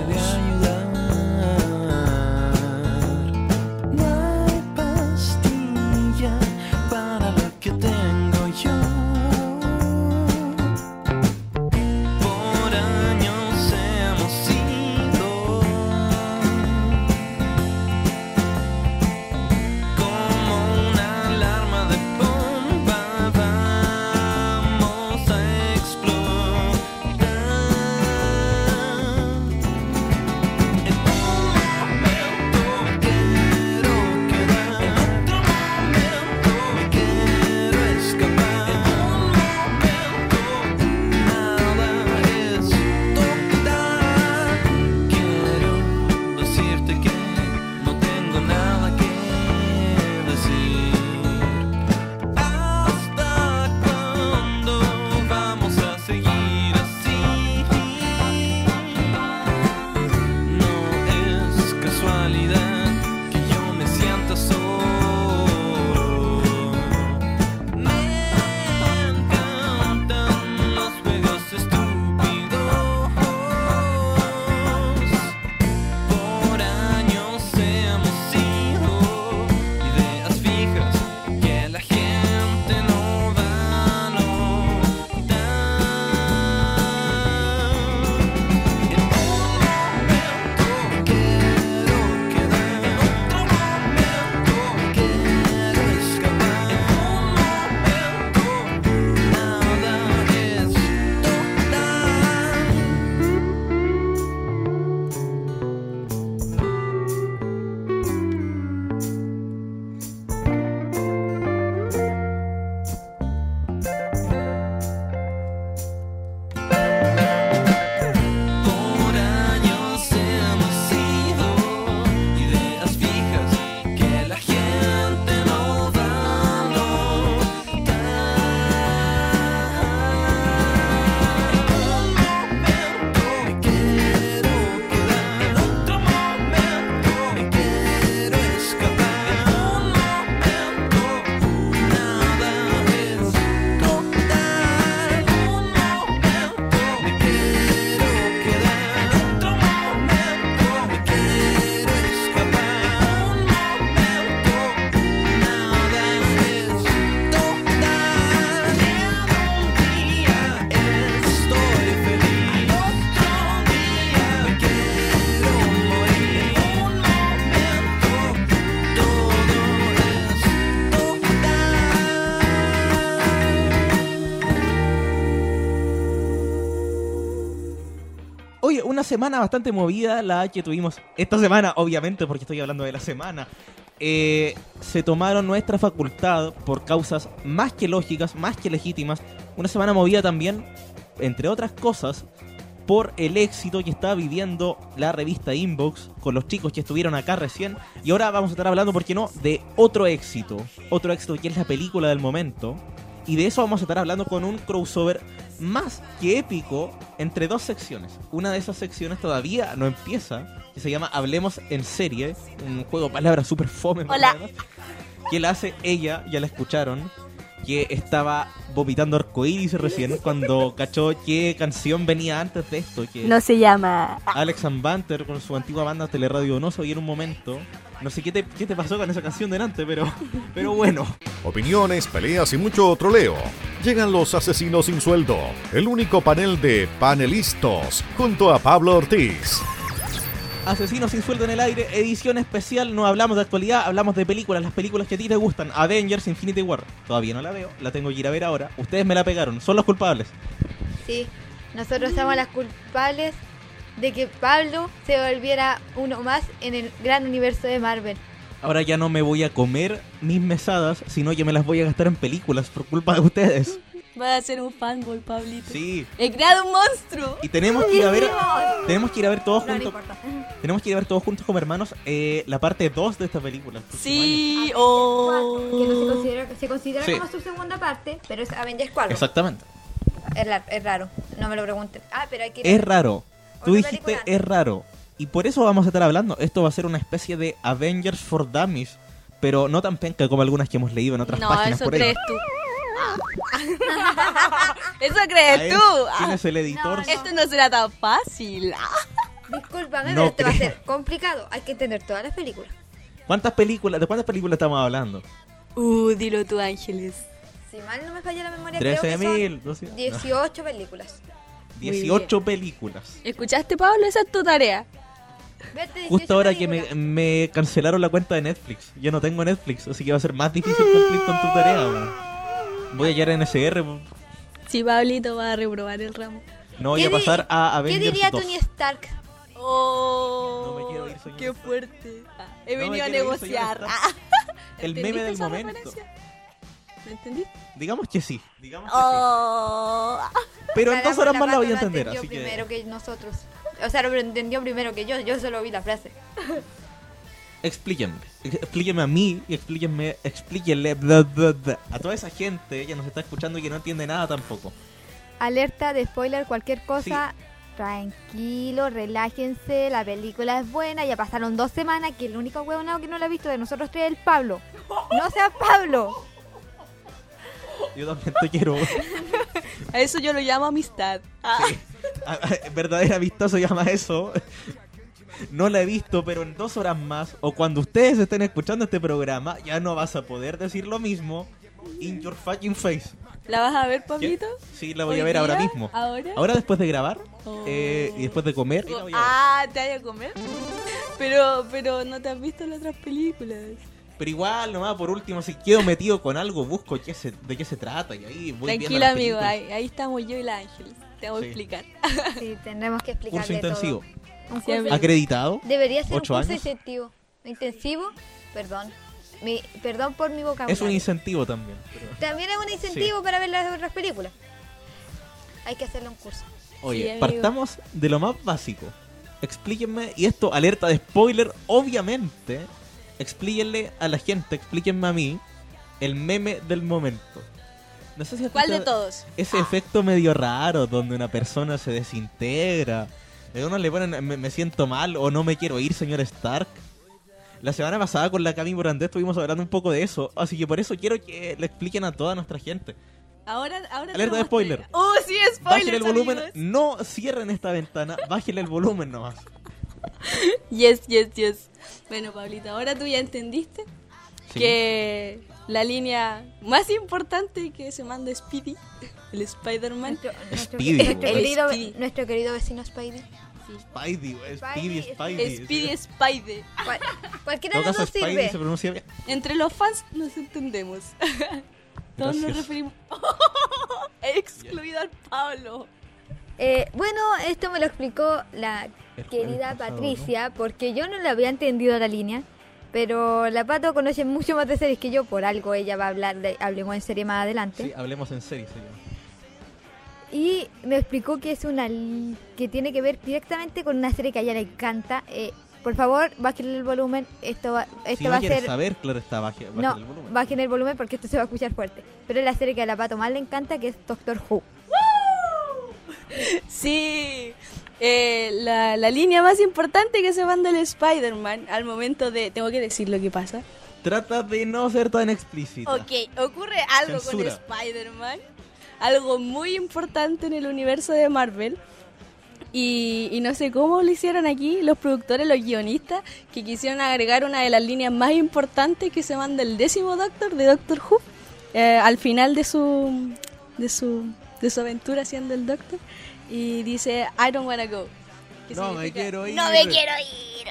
Speaker 1: Semana bastante movida la que tuvimos esta semana, obviamente, porque estoy hablando de la semana. Eh, se tomaron nuestra facultad por causas más que lógicas, más que legítimas. Una semana movida también, entre otras cosas, por el éxito que está viviendo la revista Inbox con los chicos que estuvieron acá recién. Y ahora vamos a estar hablando, ¿por qué no?, de otro éxito. Otro éxito que es la película del momento. Y de eso vamos a estar hablando con un crossover más que épico entre dos secciones. Una de esas secciones todavía no empieza, que se llama Hablemos en serie, un juego de palabras súper fome.
Speaker 8: Hola.
Speaker 1: Que la hace ella, ya la escucharon, que estaba vomitando arcoíris recién cuando cachó qué canción venía antes de esto. Que
Speaker 8: No se llama.
Speaker 1: Alex and Banter con su antigua banda Teleradio Donoso y en un momento, no sé qué te, qué te pasó con esa canción delante, pero, pero bueno.
Speaker 2: Opiniones, peleas y mucho troleo. Llegan los asesinos sin sueldo, el único panel de panelistas, junto a Pablo Ortiz.
Speaker 1: Asesinos sin sueldo en el aire, edición especial. No hablamos de actualidad, hablamos de películas, las películas que a ti te gustan. Avengers Infinity War. Todavía no la veo, la tengo que ir a ver ahora. Ustedes me la pegaron, son los culpables.
Speaker 9: Sí, nosotros somos las culpables de que Pablo se volviera uno más en el gran universo de Marvel.
Speaker 1: Ahora ya no me voy a comer mis mesadas, sino que me las voy a gastar en películas por culpa de ustedes.
Speaker 8: Va a ser un fanboy, Pablito.
Speaker 1: Sí.
Speaker 8: He creado un monstruo.
Speaker 1: Y tenemos que ir a ver, tenemos que ir a ver todos
Speaker 9: No, no
Speaker 1: juntos,
Speaker 9: importa.
Speaker 1: tenemos que ir a ver todos juntos como hermanos eh, la parte 2 de esta película.
Speaker 8: Sí,
Speaker 9: Que
Speaker 8: oh.
Speaker 9: no se considera, se considera
Speaker 1: Sí.
Speaker 9: como su segunda parte, pero es Avengers
Speaker 1: año.
Speaker 9: 4.
Speaker 1: Exactamente.
Speaker 9: Es, es raro, no me lo pregunten. Ah, pero hay que ir
Speaker 1: Es raro. Tú dijiste
Speaker 9: película.
Speaker 1: es raro. Y por eso vamos a estar hablando. Esto va a ser una especie de Avengers for Dummies. Pero no tan penca como algunas que hemos leído en otras
Speaker 8: No,
Speaker 1: páginas
Speaker 8: eso
Speaker 1: por ahí.
Speaker 8: crees tú. [laughs] eso
Speaker 1: A
Speaker 8: crees
Speaker 1: él,
Speaker 8: tú.
Speaker 1: ¿Quién es el editor?
Speaker 9: No, no.
Speaker 8: Esto no será tan fácil. [laughs]
Speaker 9: Discúlpame,
Speaker 1: No
Speaker 9: pero te va a ser complicado. Hay que entender todas las películas.
Speaker 1: ¿Cuántas películas? ¿De cuántas películas estamos hablando?
Speaker 8: Uh, dilo tú, Ángeles.
Speaker 9: Si mal no me falla la memoria, creo que son
Speaker 1: 13.000, 12, no,
Speaker 9: 18 películas.
Speaker 1: 18 películas.
Speaker 8: ¿Escuchaste, Pablo? Esa es tu tarea.
Speaker 9: Vete 18
Speaker 1: Justo ahora que me, cancelaron la cuenta de Netflix. Yo no tengo Netflix, así que va a ser más difícil cumplir con tu tarea. Voy a llegar en SR.
Speaker 8: Sí, Pablito va a reprobar el ramo.
Speaker 1: No voy
Speaker 9: ¿Qué
Speaker 1: a pasar a
Speaker 9: ¿Qué
Speaker 1: Avengers
Speaker 9: diría
Speaker 1: 2.
Speaker 9: Tony Stark?
Speaker 8: Oh,
Speaker 1: No me quiero ir, señor.
Speaker 8: qué fuerte. Ah, he
Speaker 1: No
Speaker 8: venido a
Speaker 1: ir,
Speaker 8: negociar. Ah.
Speaker 1: El meme
Speaker 8: ¿Entendiste
Speaker 1: del momento.
Speaker 8: referencia? ¿Me entendiste?
Speaker 1: Digamos que sí. Digamos que
Speaker 8: Oh.
Speaker 1: sí. Pero en dos horas más la voy a
Speaker 9: lo
Speaker 1: entender.
Speaker 9: entendió
Speaker 1: Así que
Speaker 9: primero que nosotros. O sea, lo entendió primero que yo. Yo solo vi la frase.
Speaker 1: explíquenme. Explíquenme a mí y explíquenme, explíquenle bla, bla, bla, a toda esa gente que nos está escuchando y que no entiende nada tampoco.
Speaker 9: Alerta de spoiler, cualquier cosa. Tranquilo, relájense, la película es buena, ya pasaron dos semanas que el único huevonado que no la ha visto de nosotros tres es el Pablo. No seas Pablo. [laughs]
Speaker 1: Yo también te quiero.
Speaker 8: A eso yo lo llamo amistad. Ah.
Speaker 1: Sí. A- a- Verdadera amistad se llama eso. No la he visto, pero en dos horas más, o cuando ustedes estén escuchando este programa, ya no vas a poder decir lo mismo in your fucking face.
Speaker 8: ¿La vas a ver. Pablito?
Speaker 1: Sí, la voy
Speaker 8: ¿Hoy
Speaker 1: a ver ahora mismo.
Speaker 8: ¿Ahora?
Speaker 1: Ahora después de grabar
Speaker 8: Oh.
Speaker 1: eh, y después de comer.
Speaker 8: Ah, ¿te vaya a comer? [laughs] Pero, pero no te has visto las otras películas.
Speaker 1: Pero igual, nomás, por último, si quedo metido con algo, busco qué se, de qué se trata y ahí voy
Speaker 8: Tranquilo, amigo, ahí, ahí estamos yo y la Ángeles. Te vamos
Speaker 1: Sí.
Speaker 8: a explicar.
Speaker 9: Sí, tendremos que
Speaker 1: Curso
Speaker 9: explicarle
Speaker 1: intensivo.
Speaker 9: todo. Un
Speaker 8: Sí,
Speaker 9: curso-
Speaker 8: amigo.
Speaker 1: ¿Acreditado?
Speaker 9: Debería ser un
Speaker 1: ¿Ocho
Speaker 9: curso
Speaker 1: años?
Speaker 9: intensivo. ¿Intensivo? Perdón. Mi, perdón por mi vocabulario.
Speaker 1: Es un incentivo también. pero-
Speaker 9: También es un incentivo para ver las otras películas. Hay que hacerle un curso.
Speaker 1: Oye,
Speaker 8: Sí,
Speaker 1: partamos de lo más básico. Explíquenme, y esto, alerta de spoiler, obviamente. Explíquenle a la gente, explíquenme a mí, el meme del momento. No sé si
Speaker 8: ¿Cuál de todos?
Speaker 1: Ese efecto medio raro donde una persona se desintegra. De uno le ponen, me, me siento mal o no me quiero ir, señor Stark. La semana pasada con la Cami Morandé estuvimos hablando un poco de eso, así que por eso quiero que le expliquen a toda nuestra gente.
Speaker 8: Ahora, ahora
Speaker 1: Alerta de spoiler.
Speaker 8: ¡Oh, sí,
Speaker 1: Bájenle
Speaker 8: spoiler!
Speaker 1: el volumen, no cierren esta ventana, bájenle el volumen nomás. [laughs]
Speaker 8: Yes, yes, yes. Bueno, Pablito, ahora tú ya entendiste
Speaker 1: Sí.
Speaker 8: que la línea más importante que se manda Speedy, el Spider-Man,
Speaker 9: Nuestro, nuestro-
Speaker 1: Speedy,
Speaker 9: nuestro
Speaker 1: weón.
Speaker 9: querido,
Speaker 8: Speedy.
Speaker 9: nuestro querido vecino Spidey.
Speaker 1: Spidey, wey, Speedy,
Speaker 9: Spidey,
Speaker 1: Spidey.
Speaker 8: Speedy.
Speaker 9: Cual-
Speaker 1: En
Speaker 9: cualquiera de los dos
Speaker 1: Spidey
Speaker 9: sirve.
Speaker 1: se pronuncia bien.
Speaker 8: Entre los fans nos entendemos. [laughs] Todos nos referimos. [laughs] He excluido al Pablo.
Speaker 9: Eh, bueno, esto me lo explicó la querida
Speaker 1: pasado,
Speaker 9: Patricia, porque yo no le había entendido la línea. Pero la Pato conoce mucho más de series que yo, por algo ella va a hablar de Hablemos en serie más adelante.
Speaker 1: Sí, hablemos en serio, señor.
Speaker 9: Y me explicó que es una que tiene que ver directamente con una serie que a ella le encanta. Eh, por favor, bajen el volumen. Esto va, esto
Speaker 1: si
Speaker 9: va a ser.
Speaker 1: saber, claro está, baje, baje
Speaker 9: no,
Speaker 1: el volumen.
Speaker 9: bajen el volumen porque esto se va a escuchar fuerte. Pero es la serie que a la Pato más le encanta, que es Doctor Who. [laughs]
Speaker 8: Sí, eh, la, la línea más importante que se manda el Spider-Man al momento de... Tengo que decir lo que pasa.
Speaker 1: Trata de no ser tan explícita.
Speaker 8: Ok, ocurre algo
Speaker 1: Censura.
Speaker 8: con Spider-Man, algo muy importante en el universo de Marvel. Y, y no sé cómo lo hicieron aquí los productores, los guionistas, que quisieron agregar una de las líneas más importantes que se manda el décimo Doctor de Doctor Who eh, al final de su, de su de su aventura siendo el Doctor y dice I don't wanna go. que
Speaker 1: No me quiero ir.
Speaker 8: No me quiero ir.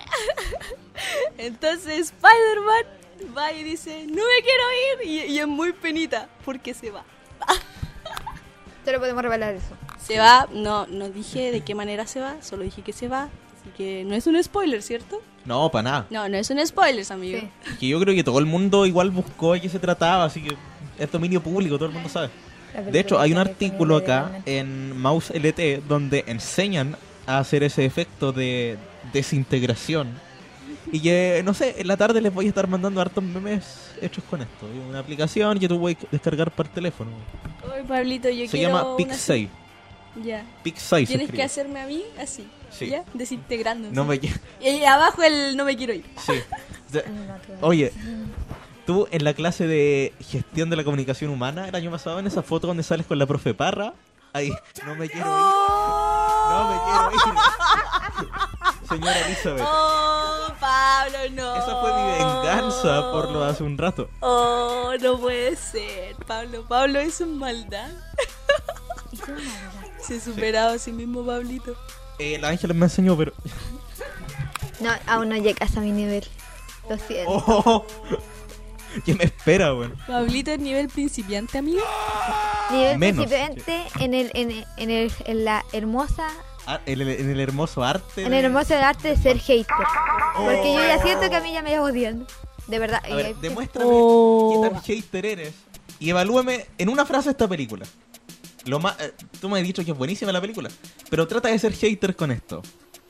Speaker 8: Entonces Spider-Man va y dice, no me quiero ir. Y, y es muy penita porque se va. [laughs]
Speaker 9: Solo podemos revelar eso.
Speaker 8: Se va, no, no dije de qué manera se va, solo dije que se va. Así que no es un spoiler, ¿cierto?
Speaker 1: No, para nada.
Speaker 8: No, no es un spoiler, amigo.
Speaker 9: Sí.
Speaker 1: Que yo creo que todo el mundo igual buscó de qué se trataba, así que es dominio público, todo el mundo sabe. De hecho, hay un artículo acá en Mouse LT donde enseñan a hacer ese efecto de desintegración. Y que, no sé, en la tarde les voy a estar mandando hartos memes hechos con esto. Es Una aplicación que tú puedes descargar para el teléfono.
Speaker 8: Pablito, yo
Speaker 1: Se
Speaker 8: quiero
Speaker 1: llama
Speaker 8: una-
Speaker 1: Pixay.
Speaker 8: Ya.
Speaker 1: Pixay se
Speaker 8: Tienes que hacerme a mí así.
Speaker 1: Sí.
Speaker 8: ¿Ya? Desintegrándose.
Speaker 1: No me
Speaker 8: Y abajo el no me quiero ir.
Speaker 1: Sí. [laughs] De- Oye, tú en la clase de gestión de la comunicación humana el año pasado, en esa foto donde sales con la profe Parra, ahí, no me quiero ir. No me quiero ir. [laughs] Señora Elizabeth.
Speaker 8: Oh, Pablo, no.
Speaker 1: Esa fue mi venganza por lo de hace un rato.
Speaker 8: Oh, no puede ser. Pablo, Pablo es un maldad. [laughs] Se ha superado a sí mismo, Pablito.
Speaker 1: Eh, la Ángeles me enseñó, pero.
Speaker 9: No, aún no llegas a mi nivel. Lo siento.
Speaker 1: Oh, [laughs] ¿Qué me espera, weón?
Speaker 8: Pablito es nivel principiante, amigo.
Speaker 9: Nivel
Speaker 1: menos.
Speaker 9: principiante en, el, en, el- en, el, en la hermosa
Speaker 1: Ah, en, el, en el hermoso arte.
Speaker 9: en
Speaker 1: de-
Speaker 9: el hermoso arte de ser hater. Porque yo ya siento que a mí ya me odian. De verdad.
Speaker 1: A ver, demuéstrame
Speaker 8: Oh.
Speaker 1: qué tan hater eres. Y evalúame en una frase esta película. Lo más, eh, tú me has dicho que es buenísima la película. Pero trata de ser hater con esto.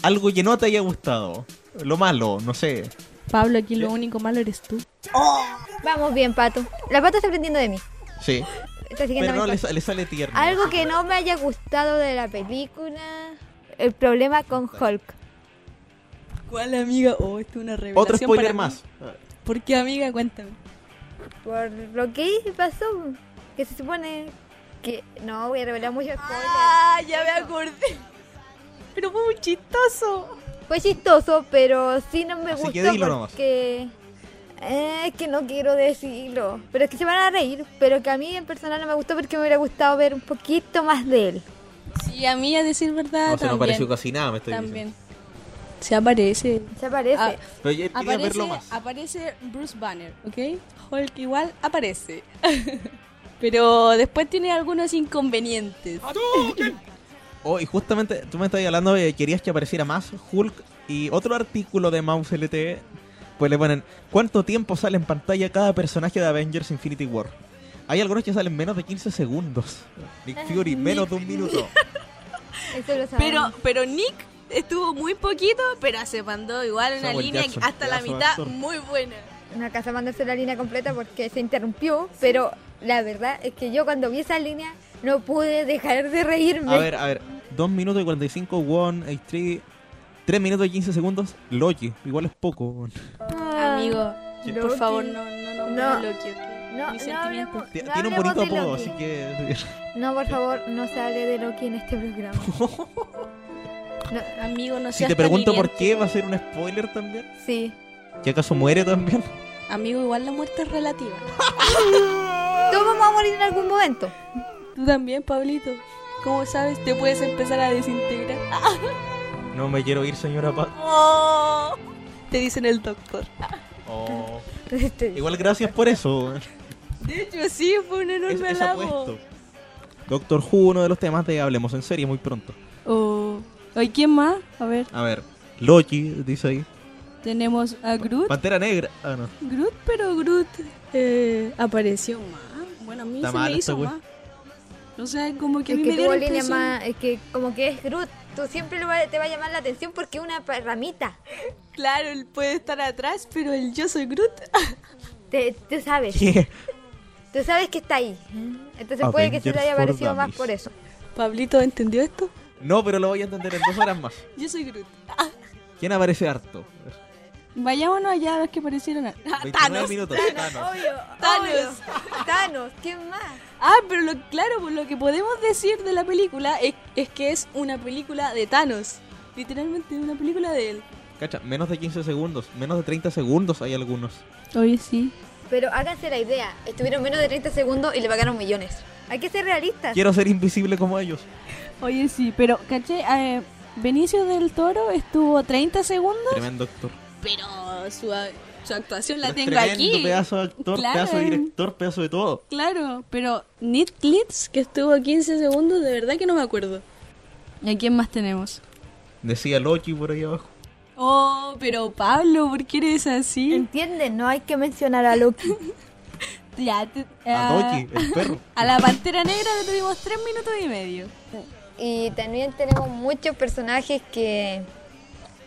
Speaker 1: Algo que no te haya gustado. Lo malo, no sé.
Speaker 8: Pablo, aquí lo único malo eres tú.
Speaker 9: Vamos bien, Pato. La Pato está aprendiendo de mí.
Speaker 1: Sí.
Speaker 9: Está siguiendo
Speaker 1: Pero no le, sale tierno.
Speaker 9: Algo que no me haya gustado de la película. El problema con Hulk.
Speaker 8: ¿Cuál amiga? Oh, esto es una revelación
Speaker 1: Otro spoiler
Speaker 8: para mí.
Speaker 1: más.
Speaker 8: ¿Por qué, amiga? Cuéntame.
Speaker 9: Por lo que pasó. Que se supone que. No voy a revelar mucho spoiler.
Speaker 8: Ah, ya me acordé. Pero fue muy chistoso.
Speaker 9: Fue chistoso, pero sí no me
Speaker 1: Así que
Speaker 9: gustó
Speaker 1: dilo nomás.
Speaker 9: porque... Eh, es que no quiero decirlo. Pero es que se van a reír. Pero que a mí en personal no me gustó porque me hubiera gustado ver un poquito más de él.
Speaker 8: Sí, a mí, a decir verdad,
Speaker 1: No
Speaker 8: también.
Speaker 1: pareció casi nada, me estoy
Speaker 8: También. Se aparece.
Speaker 9: Se aparece.
Speaker 8: Ah,
Speaker 1: diciendo. Pero yo quería
Speaker 8: aparece,
Speaker 1: verlo más.
Speaker 8: aparece Bruce Banner, ¿ok? Hulk igual aparece. [laughs] Pero después tiene algunos inconvenientes.
Speaker 1: Oh, y justamente tú me estabas hablando de que querías que apareciera más Hulk y otro artículo de Mouse LTE, pues le ponen ¿cuánto tiempo sale en pantalla cada personaje de Avengers Infinity War? Hay algunos que salen menos de 15 segundos. Nick Fury, menos de un minuto. [laughs]
Speaker 9: Eso lo sabemos.
Speaker 8: Pero, pero Nick estuvo muy poquito, pero se mandó igual una
Speaker 1: Samuel
Speaker 8: línea
Speaker 1: Jackson,
Speaker 8: hasta la mitad muy buena.
Speaker 9: No alcanzó a mandarse la línea completa porque se interrumpió. Pero la verdad es que yo cuando vi esa línea no pude dejar de reírme.
Speaker 1: A ver, a ver. 2 minutos y 45, One, H3, 3 minutos y 15 segundos, Loki. Igual es poco.
Speaker 9: Ah,
Speaker 8: Amigo,
Speaker 1: ¿Qué?
Speaker 8: por favor, no, no, no,
Speaker 9: No.
Speaker 8: Loki, ok.
Speaker 9: No,
Speaker 8: Mis
Speaker 9: no hablemos-
Speaker 1: Tiene un bonito apodo, así que... [laughs]
Speaker 9: No, por favor, no se hable de Loki en este programa. [laughs] No,
Speaker 8: Amigo, no
Speaker 1: Si
Speaker 8: seas
Speaker 1: te
Speaker 8: tan
Speaker 1: pregunto por qué, ¿va a ser un spoiler también?
Speaker 9: sí.
Speaker 1: ¿Que acaso muere también?
Speaker 8: Amigo, igual la muerte es relativa. [laughs]
Speaker 9: Todos vamos a morir en algún momento.
Speaker 8: Tú también, Pablito. ¿Cómo sabes? Te puedes empezar a desintegrar. [laughs]
Speaker 1: No me quiero ir, señora Pat.
Speaker 8: Oh, te dicen el doctor.
Speaker 1: Oh. [laughs] Igual gracias por eso.
Speaker 8: De hecho, sí, fue un enorme
Speaker 1: es
Speaker 8: halago.
Speaker 1: Doctor Who, uno de los temas de Hablemos en serie muy pronto.
Speaker 8: O... ¿Ay, ¿Quién más? A ver,
Speaker 1: A ver, Loki, dice ahí.
Speaker 8: tenemos a Groot.
Speaker 1: Pantera Negra. Ah, no.
Speaker 8: Groot, pero Groot eh, apareció más. Bueno, a mí
Speaker 1: Está
Speaker 8: se
Speaker 1: mal
Speaker 8: me hizo más. O sea, como que a
Speaker 9: Es
Speaker 8: mí
Speaker 9: que
Speaker 8: me dio
Speaker 9: tuvo
Speaker 8: la
Speaker 9: línea
Speaker 8: impresión-
Speaker 9: más, es que como que es Groot, tú siempre lo va- te va a llamar la atención porque es una ramita.
Speaker 8: Claro, él puede estar atrás, pero el yo soy Groot. [laughs]
Speaker 9: Te, tú sabes,
Speaker 1: ¿Qué?
Speaker 9: tú sabes que está ahí. Entonces puede que se te
Speaker 1: Avengers
Speaker 9: haya parecido más por eso.
Speaker 8: Pablito, ¿entendió esto?
Speaker 1: No, pero lo voy a entender en dos horas más.
Speaker 8: Yo soy Groot.
Speaker 1: ¿Quién aparece harto?
Speaker 8: Vayámonos allá a los que aparecieron. a-
Speaker 1: 29
Speaker 8: Thanos.
Speaker 1: minutos. Thanos.
Speaker 9: Obvio,
Speaker 8: Thanos.
Speaker 9: obvio. Thanos, ¿quién más?
Speaker 8: Ah, pero lo, claro, pues lo que podemos decir de la película es, es que es una película de Thanos. Literalmente una película de él.
Speaker 1: Cacha, menos de 15 segundos, menos de 30 segundos hay algunos.
Speaker 8: Oye, sí.
Speaker 9: Pero háganse la idea, estuvieron menos de 30 segundos y le pagaron millones. Hay que ser realistas.
Speaker 1: Quiero ser invisible como ellos.
Speaker 8: Oye, sí, pero, ¿caché? Eh, Benicio del Toro estuvo 30 segundos,
Speaker 1: Tremendo actor.
Speaker 8: Pero su, su actuación la
Speaker 1: Pero
Speaker 8: tengo
Speaker 1: tremendo
Speaker 8: aquí.
Speaker 1: pedazo de actor,
Speaker 8: Claro.
Speaker 1: pedazo de director, pedazo de todo.
Speaker 8: Claro, pero Nick Litz, que estuvo 15 segundos, de verdad que no me acuerdo. ¿Y a quién más tenemos?
Speaker 1: Decía Loki por ahí abajo.
Speaker 8: Oh, pero Pablo, ¿por qué eres así?
Speaker 9: ¿Entienden? No hay que mencionar a Loki. [laughs]
Speaker 8: Ya, te-
Speaker 1: A
Speaker 8: ah,
Speaker 1: Loki, el perro. [laughs]
Speaker 8: a la Pantera Negra le tuvimos 3 minutos y medio.
Speaker 9: Y también tenemos muchos personajes que,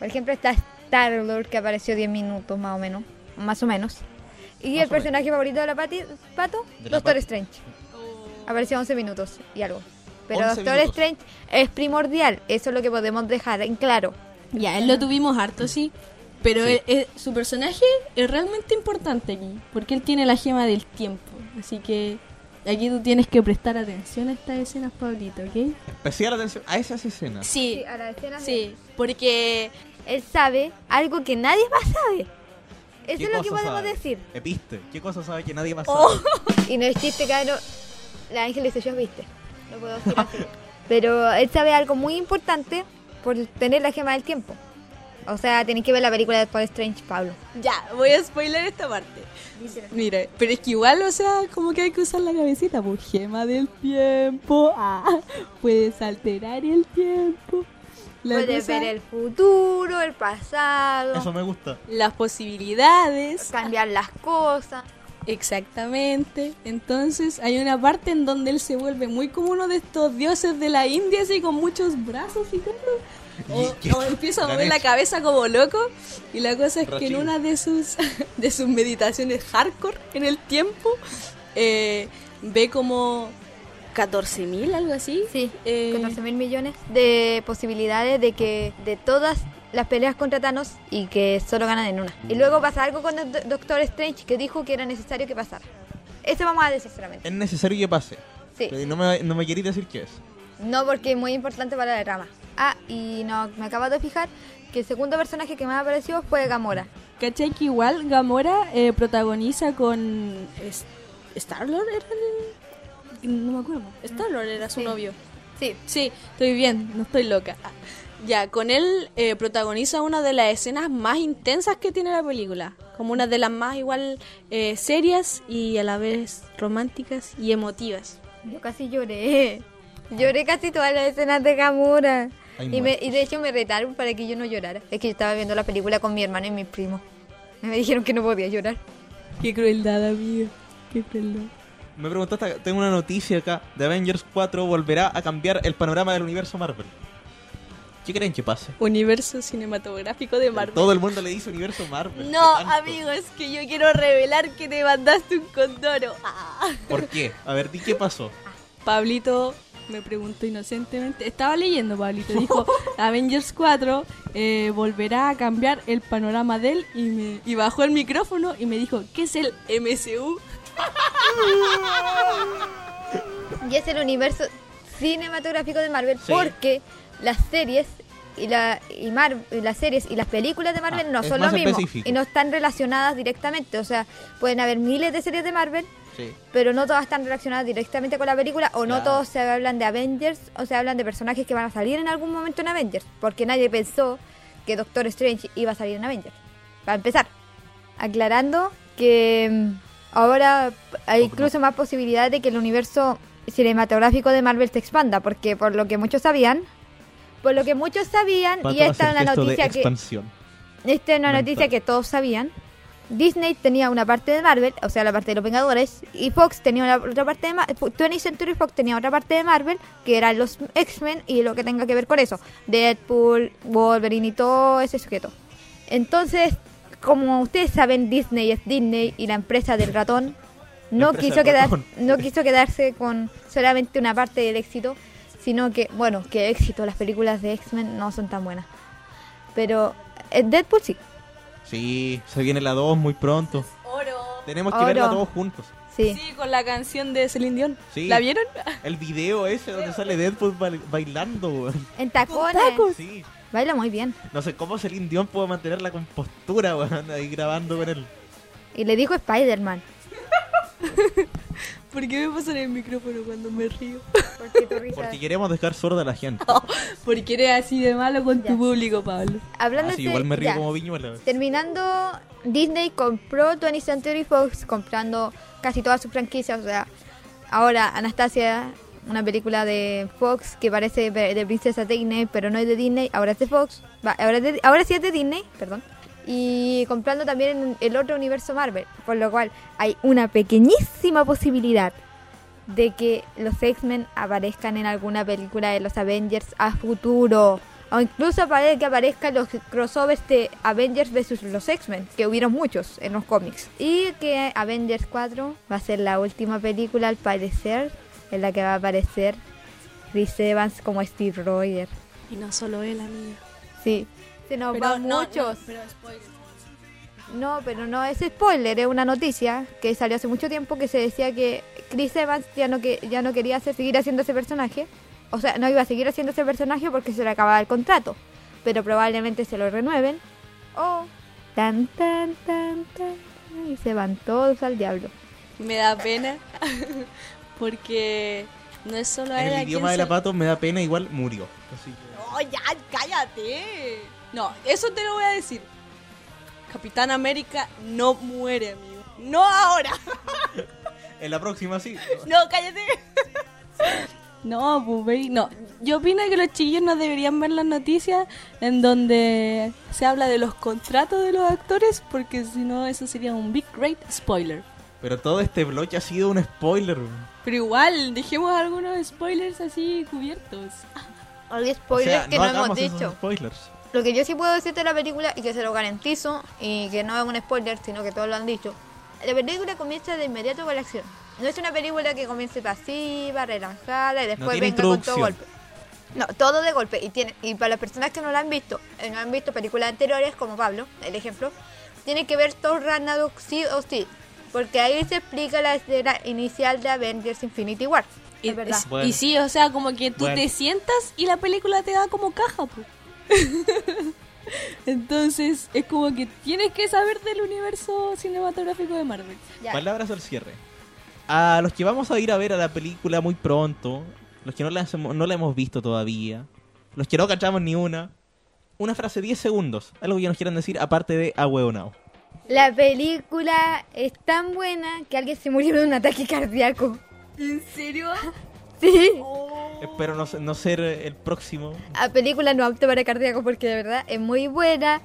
Speaker 9: por ejemplo, está Star-Lord que apareció 10 minutos más o menos, más o menos. Y
Speaker 1: Más
Speaker 9: el personaje favorito de la Pati, Pato,
Speaker 1: De la
Speaker 9: Doctor
Speaker 1: Pati.
Speaker 9: Strange. Apareció 11 minutos y algo. Pero
Speaker 1: 11
Speaker 9: Doctor
Speaker 1: minutos.
Speaker 9: Strange es primordial, eso es lo que podemos dejar en claro.
Speaker 8: Ya, él lo tuvimos harto, sí. Pero
Speaker 1: Sí.
Speaker 8: él- él- su personaje es realmente importante aquí, porque él tiene la gema del tiempo. Así que aquí tú tienes que prestar atención a estas escenas, Pablito, ¿ok?
Speaker 1: Especial atención a esas escenas.
Speaker 8: Sí,
Speaker 9: a la escena
Speaker 8: sí, porque
Speaker 9: él sabe algo que nadie más sabe. Eso
Speaker 1: ¿Qué
Speaker 9: es lo que podemos
Speaker 1: sabe?
Speaker 9: decir.
Speaker 1: Episte. ¿Qué cosa sabe que nadie más
Speaker 8: Oh.
Speaker 1: sabe? [laughs]
Speaker 9: Y no es chiste, cabrón. La Ángel dice, yo viste. Lo puedo decir así. [laughs] Pero él sabe algo muy importante por tener la gema del tiempo. O sea, tenéis que ver la película de Doctor Strange, Pablo.
Speaker 8: ya, voy a spoiler esta parte. Mira, pero es que igual, o sea, como que hay que usar la cabecita, pues gema del tiempo. Ah, [laughs] puedes alterar el tiempo. La
Speaker 9: Puedes
Speaker 8: cosa-
Speaker 9: ver el futuro, el pasado,
Speaker 1: Eso me gusta.
Speaker 8: las posibilidades.
Speaker 9: cambiar las cosas.
Speaker 8: Exactamente. Entonces hay una parte en donde él se vuelve muy como uno de estos dioses de la India, así con muchos brazos y todo. O, o empieza a mover la cabeza como loco. Y la cosa es que en una de sus, [laughs] de sus meditaciones hardcore en el tiempo, eh, ve como 14.000, algo así.
Speaker 9: Sí,
Speaker 8: Eh,
Speaker 9: 14 mil millones de posibilidades de que de todas las peleas contra Thanos y que solo ganan en una. Y luego pasa algo con el Do- Doctor Strange que dijo que era necesario que pasara. Eso vamos a decir solamente.
Speaker 1: Es necesario que pase.
Speaker 9: Sí.
Speaker 1: Pero no me, no me queréis decir qué es.
Speaker 9: No, porque es muy importante para la trama. Ah, y no, me acabo de fijar que el segundo personaje que más apareció fue Gamora.
Speaker 8: ¿Cachai que igual Gamora eh, protagoniza con... es- ¿Star-Lord era el...? No me acuerdo. Star-Lord era su
Speaker 9: Sí.
Speaker 8: novio.
Speaker 9: Sí,
Speaker 8: Sí, estoy bien, no estoy loca. Ah, Ya, con él eh, protagoniza una de las escenas más intensas que tiene la película. Como una de las más igual eh, serias y a la vez románticas y emotivas.
Speaker 9: yo casi lloré. Lloré casi todas las escenas de Gamora. Y, me- y de hecho me retaron para que yo no llorara. Es que yo estaba viendo la película con mi hermano y mi primo. Me dijeron que no podía llorar.
Speaker 8: Qué crueldad, amiga. Qué crueldad.
Speaker 1: Me preguntaste, tengo una noticia acá. The Avengers 4 volverá a cambiar el panorama del universo Marvel. ¿Qué creen que pase?
Speaker 8: Universo cinematográfico de Marvel.
Speaker 1: Todo el mundo le dice universo Marvel.
Speaker 8: No, amigo, es que yo quiero revelar que te mandaste un condoro. Ah.
Speaker 1: ¿Por qué? A ver, di qué pasó.
Speaker 8: Pablito me preguntó inocentemente, estaba leyendo Pablito, dijo [laughs] Avengers 4 eh, volverá a cambiar el panorama de él y, me, y bajó el micrófono y me dijo, ¿qué es el MCU?
Speaker 9: Y es el universo cinematográfico de Marvel
Speaker 1: Sí.
Speaker 9: porque las series y, la, y, Mar- y las series y las películas de Marvel
Speaker 1: Ah,
Speaker 9: no son lo mismo
Speaker 1: específico.
Speaker 9: y no están relacionadas directamente. O sea, pueden haber miles de series de Marvel,
Speaker 1: Sí.
Speaker 9: pero no todas están relacionadas directamente con la película o no todos se hablan de Avengers o se hablan de personajes que van a salir en algún momento en Avengers, porque nadie pensó que Doctor Strange iba a salir en Avengers. Para empezar, aclarando que mm, ahora hay incluso más posibilidades de que el universo cinematográfico de Marvel se expanda, porque por lo que muchos sabían, por lo que muchos sabían,
Speaker 1: Pato
Speaker 9: y esta es una noticia que esta es una
Speaker 1: mental.
Speaker 9: noticia que todos sabían. Disney tenía una parte de Marvel, o sea, la parte de los Vengadores, y Fox tenía una otra parte de Marvel. 20th Century Fox tenía otra parte de Marvel, que eran los X-Men y lo que tenga que ver con eso. Deadpool, Wolverine y todo ese sujeto. Entonces, como ustedes saben, Disney es Disney y la empresa del ratón no quiso quedar, no quiso quedarse con solamente una parte del éxito, sino que, bueno, que éxito, las películas de X-Men no son tan buenas. Pero eh, Deadpool sí.
Speaker 1: Sí, se viene la 2 muy pronto.
Speaker 8: Oro.
Speaker 1: Tenemos que
Speaker 9: Oro.
Speaker 1: verla todos juntos.
Speaker 9: Sí.
Speaker 8: Sí, con la canción de Celine Dion.
Speaker 1: Sí.
Speaker 8: ¿La vieron?
Speaker 1: El video ese donde sale Deadpool ba- bailando.
Speaker 9: En tacones.
Speaker 1: Sí.
Speaker 9: Baila muy bien.
Speaker 1: No sé cómo Celine Dion puede mantener la compostura, weón, ahí grabando con él.
Speaker 9: Y le dijo Spider-Man. [laughs]
Speaker 8: ¿Por qué me pasan el micrófono cuando me río?
Speaker 9: Porque tu risa-
Speaker 1: Porque queremos dejar sorda a la gente. [laughs]
Speaker 8: Porque eres así de malo con tu público, Pablo.
Speaker 9: Hablando
Speaker 1: Así
Speaker 9: de-
Speaker 1: igual me río
Speaker 9: ya.
Speaker 1: como viñuela.
Speaker 9: Terminando, Disney compró 20th Century Fox comprando casi todas sus franquicias. O sea, ahora Anastasia, una película de Fox que parece de princesa Disney, pero no es de Disney, ahora es de Fox. Va, ahora, es de- ahora sí es de Disney, perdón. Y comprando también el otro universo Marvel. Por lo cual hay una pequeñísima posibilidad de que los X-Men aparezcan en alguna película de los Avengers a futuro. O incluso para que aparezcan los crossovers de Avengers vs los X-Men, que hubieron muchos en los cómics. Y que Avengers 4 va a ser la última película, al parecer, en la que va a aparecer Chris Evans como Steve Rogers.
Speaker 8: Y no solo él, amiga.
Speaker 9: Sí, se nos
Speaker 8: Pero
Speaker 9: van
Speaker 8: no,
Speaker 9: muchos.
Speaker 8: no, pero spoiler.
Speaker 9: No, pero no es spoiler, es una noticia que salió hace mucho tiempo que se decía que Chris Evans ya no, que, ya no quería hacer- seguir haciendo ese personaje. O sea, no iba a seguir haciendo ese personaje porque se le acababa el contrato. Pero probablemente se lo renueven. O tan tan tan tan y se van todos al diablo.
Speaker 8: Me da pena [laughs] porque no es solo
Speaker 1: En
Speaker 8: él
Speaker 1: el idioma de la pato me da pena, igual murió. Así que-
Speaker 8: No, ya, cállate. No, eso te lo voy a decir. Capitán América no muere, amigo. No ahora. [laughs]
Speaker 1: En la próxima sí.
Speaker 8: No, cállate. [laughs] No, pues no. Yo opino que los chiquillos no deberían ver las noticias en donde se habla de los contratos de los actores, porque si no, eso sería un big great spoiler.
Speaker 1: Pero todo este bloque ha sido un spoiler.
Speaker 8: Pero igual, dejemos algunos spoilers así cubiertos.
Speaker 9: Hay
Speaker 1: O
Speaker 9: spoilers
Speaker 1: sea,
Speaker 9: que
Speaker 1: no
Speaker 9: no, hemos dicho.
Speaker 1: spoilers.
Speaker 9: Lo que yo sí puedo decirte de la película y que se lo garantizo y que no es un spoiler, sino que todos lo han dicho. La película comienza de inmediato con la acción. No es una película que comience pasiva, relajada y después venga con todo golpe. No, todo de golpe. Y tiene y para las personas que no la han visto, eh, no han visto películas anteriores, como Pablo, el ejemplo, tiene que ver Thor Ragnarok sí o sí. Porque ahí se explica la escena inicial de Avengers Infinity War.
Speaker 8: Y,
Speaker 9: es verdad.
Speaker 8: es-
Speaker 1: Bueno.
Speaker 8: y sí, o sea, como que tú
Speaker 1: Bueno.
Speaker 8: te sientas y la película te da como caja, pues. [laughs] Entonces, es como que tienes que saber del universo cinematográfico de Marvel.
Speaker 9: Ya.
Speaker 1: Palabras al cierre. A los que vamos a ir a ver a la película muy pronto, los que no la, no la hemos visto todavía, los que no cachamos ni una, una frase 10 segundos, algo que nos quieran decir aparte de ahueonao.
Speaker 9: La película es tan buena que alguien se murió de un ataque cardíaco.
Speaker 8: ¿En serio? [laughs]
Speaker 9: Sí.
Speaker 1: Espero no, no ser el próximo.
Speaker 9: La película no apta para cardíaco porque de verdad es muy buena.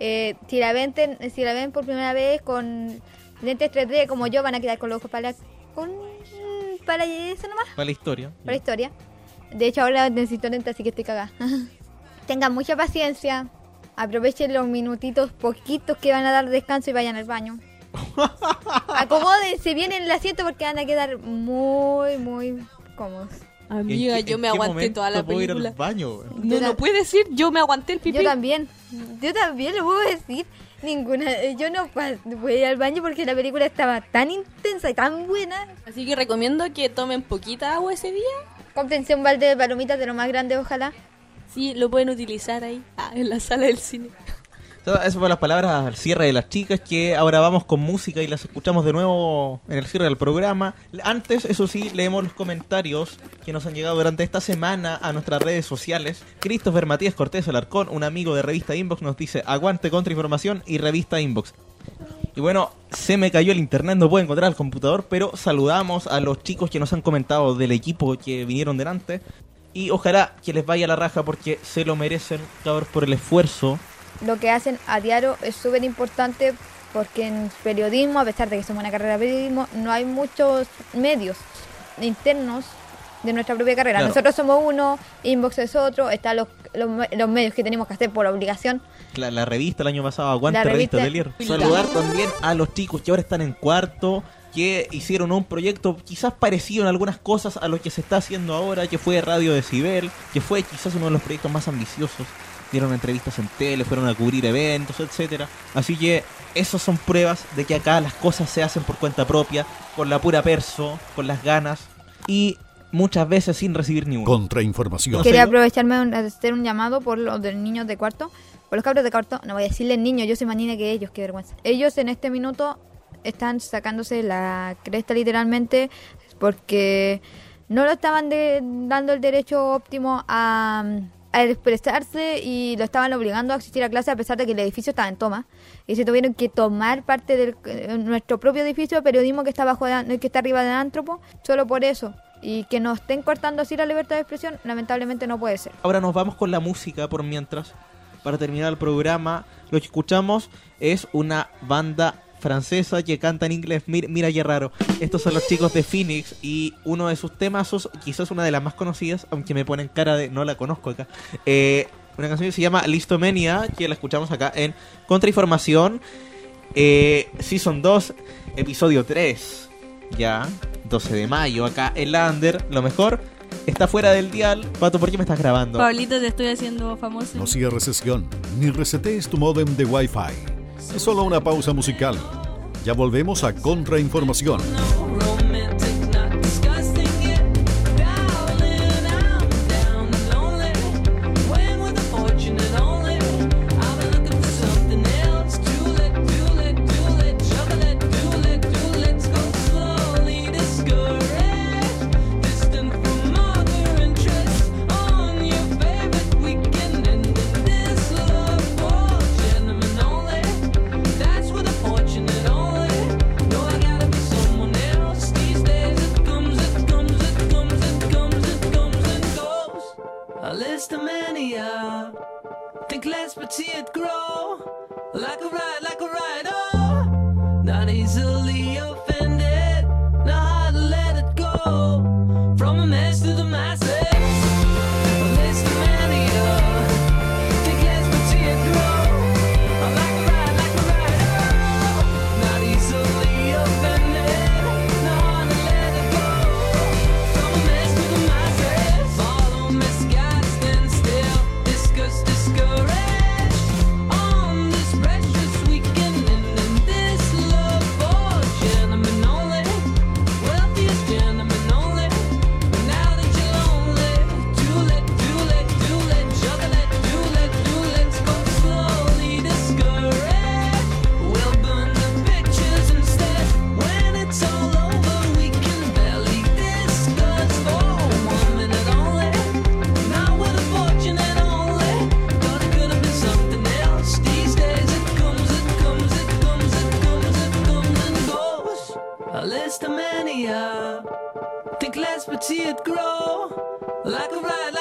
Speaker 9: Eh, si, la ven, si la ven por primera vez con lentes 3D como yo, van a quedar con los ojos para, con, para eso nomás,
Speaker 1: Para la historia.
Speaker 9: para la historia. De hecho, ahora necesito lentes, así que estoy cagada. [laughs] Tengan mucha paciencia. Aprovechen los minutitos poquitos que van a dar descanso y vayan al baño. [laughs] Acomódense bien en el asiento porque van a quedar muy, muy cómodos.
Speaker 8: Amiga,
Speaker 1: ¿En qué-
Speaker 8: yo me aguanté toda la
Speaker 1: puedo ir
Speaker 8: película.
Speaker 1: al baño?
Speaker 8: No, no puedes decir, yo me aguanté el pipí.
Speaker 9: Yo también. Yo también lo puedo decir. Ninguna. Yo no a ir al baño porque la película estaba tan intensa y tan buena.
Speaker 8: Así que recomiendo que tomen poquita agua ese día.
Speaker 9: Cómprense un balde de palomitas de lo más grande, ojalá.
Speaker 8: Sí, lo pueden utilizar ahí, ah, en la sala del cine. [laughs]
Speaker 1: Esas fueron las palabras al cierre de las chicas que ahora vamos con música y las escuchamos de nuevo en el cierre del programa. Antes, eso sí, leemos los comentarios que nos han llegado durante esta semana a nuestras redes sociales. Christopher Matías Cortés Alarcón, un amigo de Revista Inbox, nos dice aguante contra información y Revista Inbox. Y bueno, se me cayó el internet, no puedo encontrar el computador, pero saludamos a los chicos que nos han comentado del equipo que vinieron delante. Y ojalá que les vaya la raja porque se lo merecen, cabros, por el esfuerzo.
Speaker 9: Lo que hacen a diario es súper importante porque en periodismo, a pesar de que somos una carrera de periodismo, no hay muchos medios internos de nuestra propia carrera.
Speaker 1: Claro.
Speaker 9: Nosotros somos uno, Inbox es otro, están los, los, los medios que tenemos que hacer por obligación.
Speaker 1: La, la revista el año pasado, Aguante
Speaker 9: La
Speaker 1: Revista
Speaker 9: revista-
Speaker 1: Atelier. Saludar también a los chicos que ahora están en cuarto, que hicieron un proyecto quizás parecido en algunas cosas a lo que se está haciendo ahora, que fue Radio Decibel, que fue quizás uno de los proyectos más ambiciosos. Dieron entrevistas en tele, fueron a cubrir eventos, etcétera. Así que esas son pruebas de que acá las cosas se hacen por cuenta propia, con la pura perso, con las ganas y muchas veces sin recibir ni uno.
Speaker 2: Contrainformación.
Speaker 9: Quería aprovecharme de hacer un llamado por los de niños de cuarto. Por los cabros de cuarto, no voy a decirles niños, yo soy más niña que ellos, qué vergüenza. Ellos en este minuto están sacándose la cresta literalmente porque no lo estaban de- dando el derecho óptimo a, a expresarse y lo estaban obligando a asistir a clase a pesar de que el edificio estaba en toma. Y se tuvieron que tomar parte de nuestro propio edificio de periodismo que está, bajo de- que está arriba del Antropo solo por eso. Y que nos estén cortando así la libertad de expresión, lamentablemente no puede ser.
Speaker 1: Ahora nos vamos con la música por mientras. Para terminar el programa, lo que escuchamos es una banda francesa que canta en inglés. Mira, mira qué raro. Estos son los chicos de Phoenix y uno de sus temas, quizás una de las más conocidas, aunque me ponen cara de no la conozco acá. Eh, una canción que se llama Listomania, que la escuchamos acá en Contrainformación, eh, Season 2, episodio 3. Ya, 12 de mayo, acá en Lander. Lo mejor está fuera del dial. Pato, ¿por qué me estás grabando?
Speaker 10: Pablito, te estoy haciendo famoso.
Speaker 2: No cierres sesión, ni resetees tu modem de Wi-Fi. Es solo una pausa musical. Ya volvemos a Contrainformación.
Speaker 11: See it grow. Like a ride,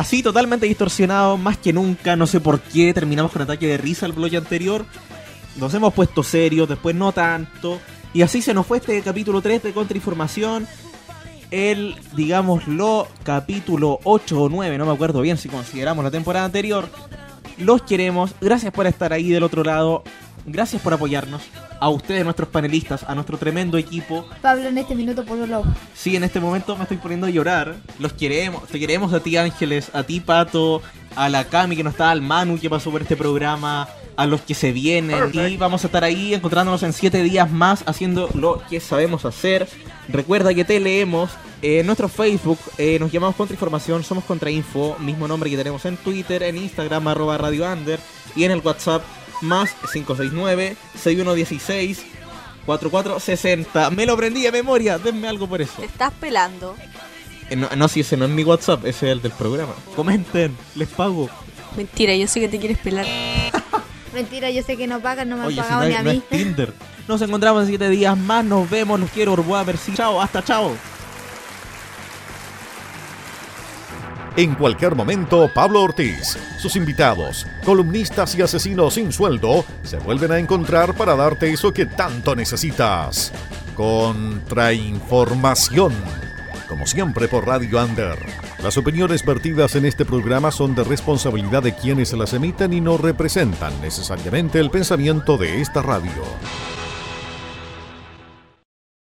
Speaker 1: Así, totalmente distorsionado, más que nunca. No sé por qué terminamos con ataque de risa el bloque anterior. Nos hemos puesto serios, después no tanto. Y así se nos fue este capítulo 3 de Contrainformación. El, digámoslo, capítulo 8 o 9, no me acuerdo bien si consideramos la temporada anterior. Los queremos. Gracias por estar ahí del otro lado. Gracias por apoyarnos. A ustedes, nuestros panelistas, a nuestro tremendo equipo.
Speaker 9: Pablo en este minuto por lado.
Speaker 1: Sí, en este momento me estoy poniendo a llorar. Los queremos. Te queremos a ti, Ángeles, a ti, Pato, a la Cami que no está, al Manu que pasó por este programa, a los que se vienen. Y vamos a estar ahí encontrándonos en siete días más haciendo lo que sabemos hacer. Recuerda que te leemos en nuestro Facebook, eh, nos llamamos Contrainformación, somos Contrainfo, mismo nombre que tenemos en Twitter, en Instagram, arroba Radio Under, y en el WhatsApp, más 569-6116-4460. Me lo aprendí de memoria, denme algo por eso.
Speaker 12: Te estás pelando.
Speaker 1: Eh, no, no, si ese no es mi WhatsApp, ese es el del programa. Comenten, les pago.
Speaker 8: Mentira, yo sé que te quieres pelar. [laughs]
Speaker 9: Mentira, yo sé que no pagan, no me han
Speaker 1: Oye, si
Speaker 9: pagado
Speaker 1: no,
Speaker 9: ni
Speaker 1: es-
Speaker 9: a
Speaker 1: no
Speaker 9: mí.
Speaker 1: es Tinder. Nos encontramos en siete días más, nos vemos, los quiero, Orboa, merci. Chao, hasta chao.
Speaker 10: En cualquier momento, Pablo Ortiz, sus invitados, columnistas y asesinos sin sueldo se vuelven a encontrar para darte eso que tanto necesitas. Contrainformación. Como siempre por Radio Under. Las opiniones vertidas en este programa son de responsabilidad de quienes las emiten y no representan necesariamente el pensamiento de esta radio.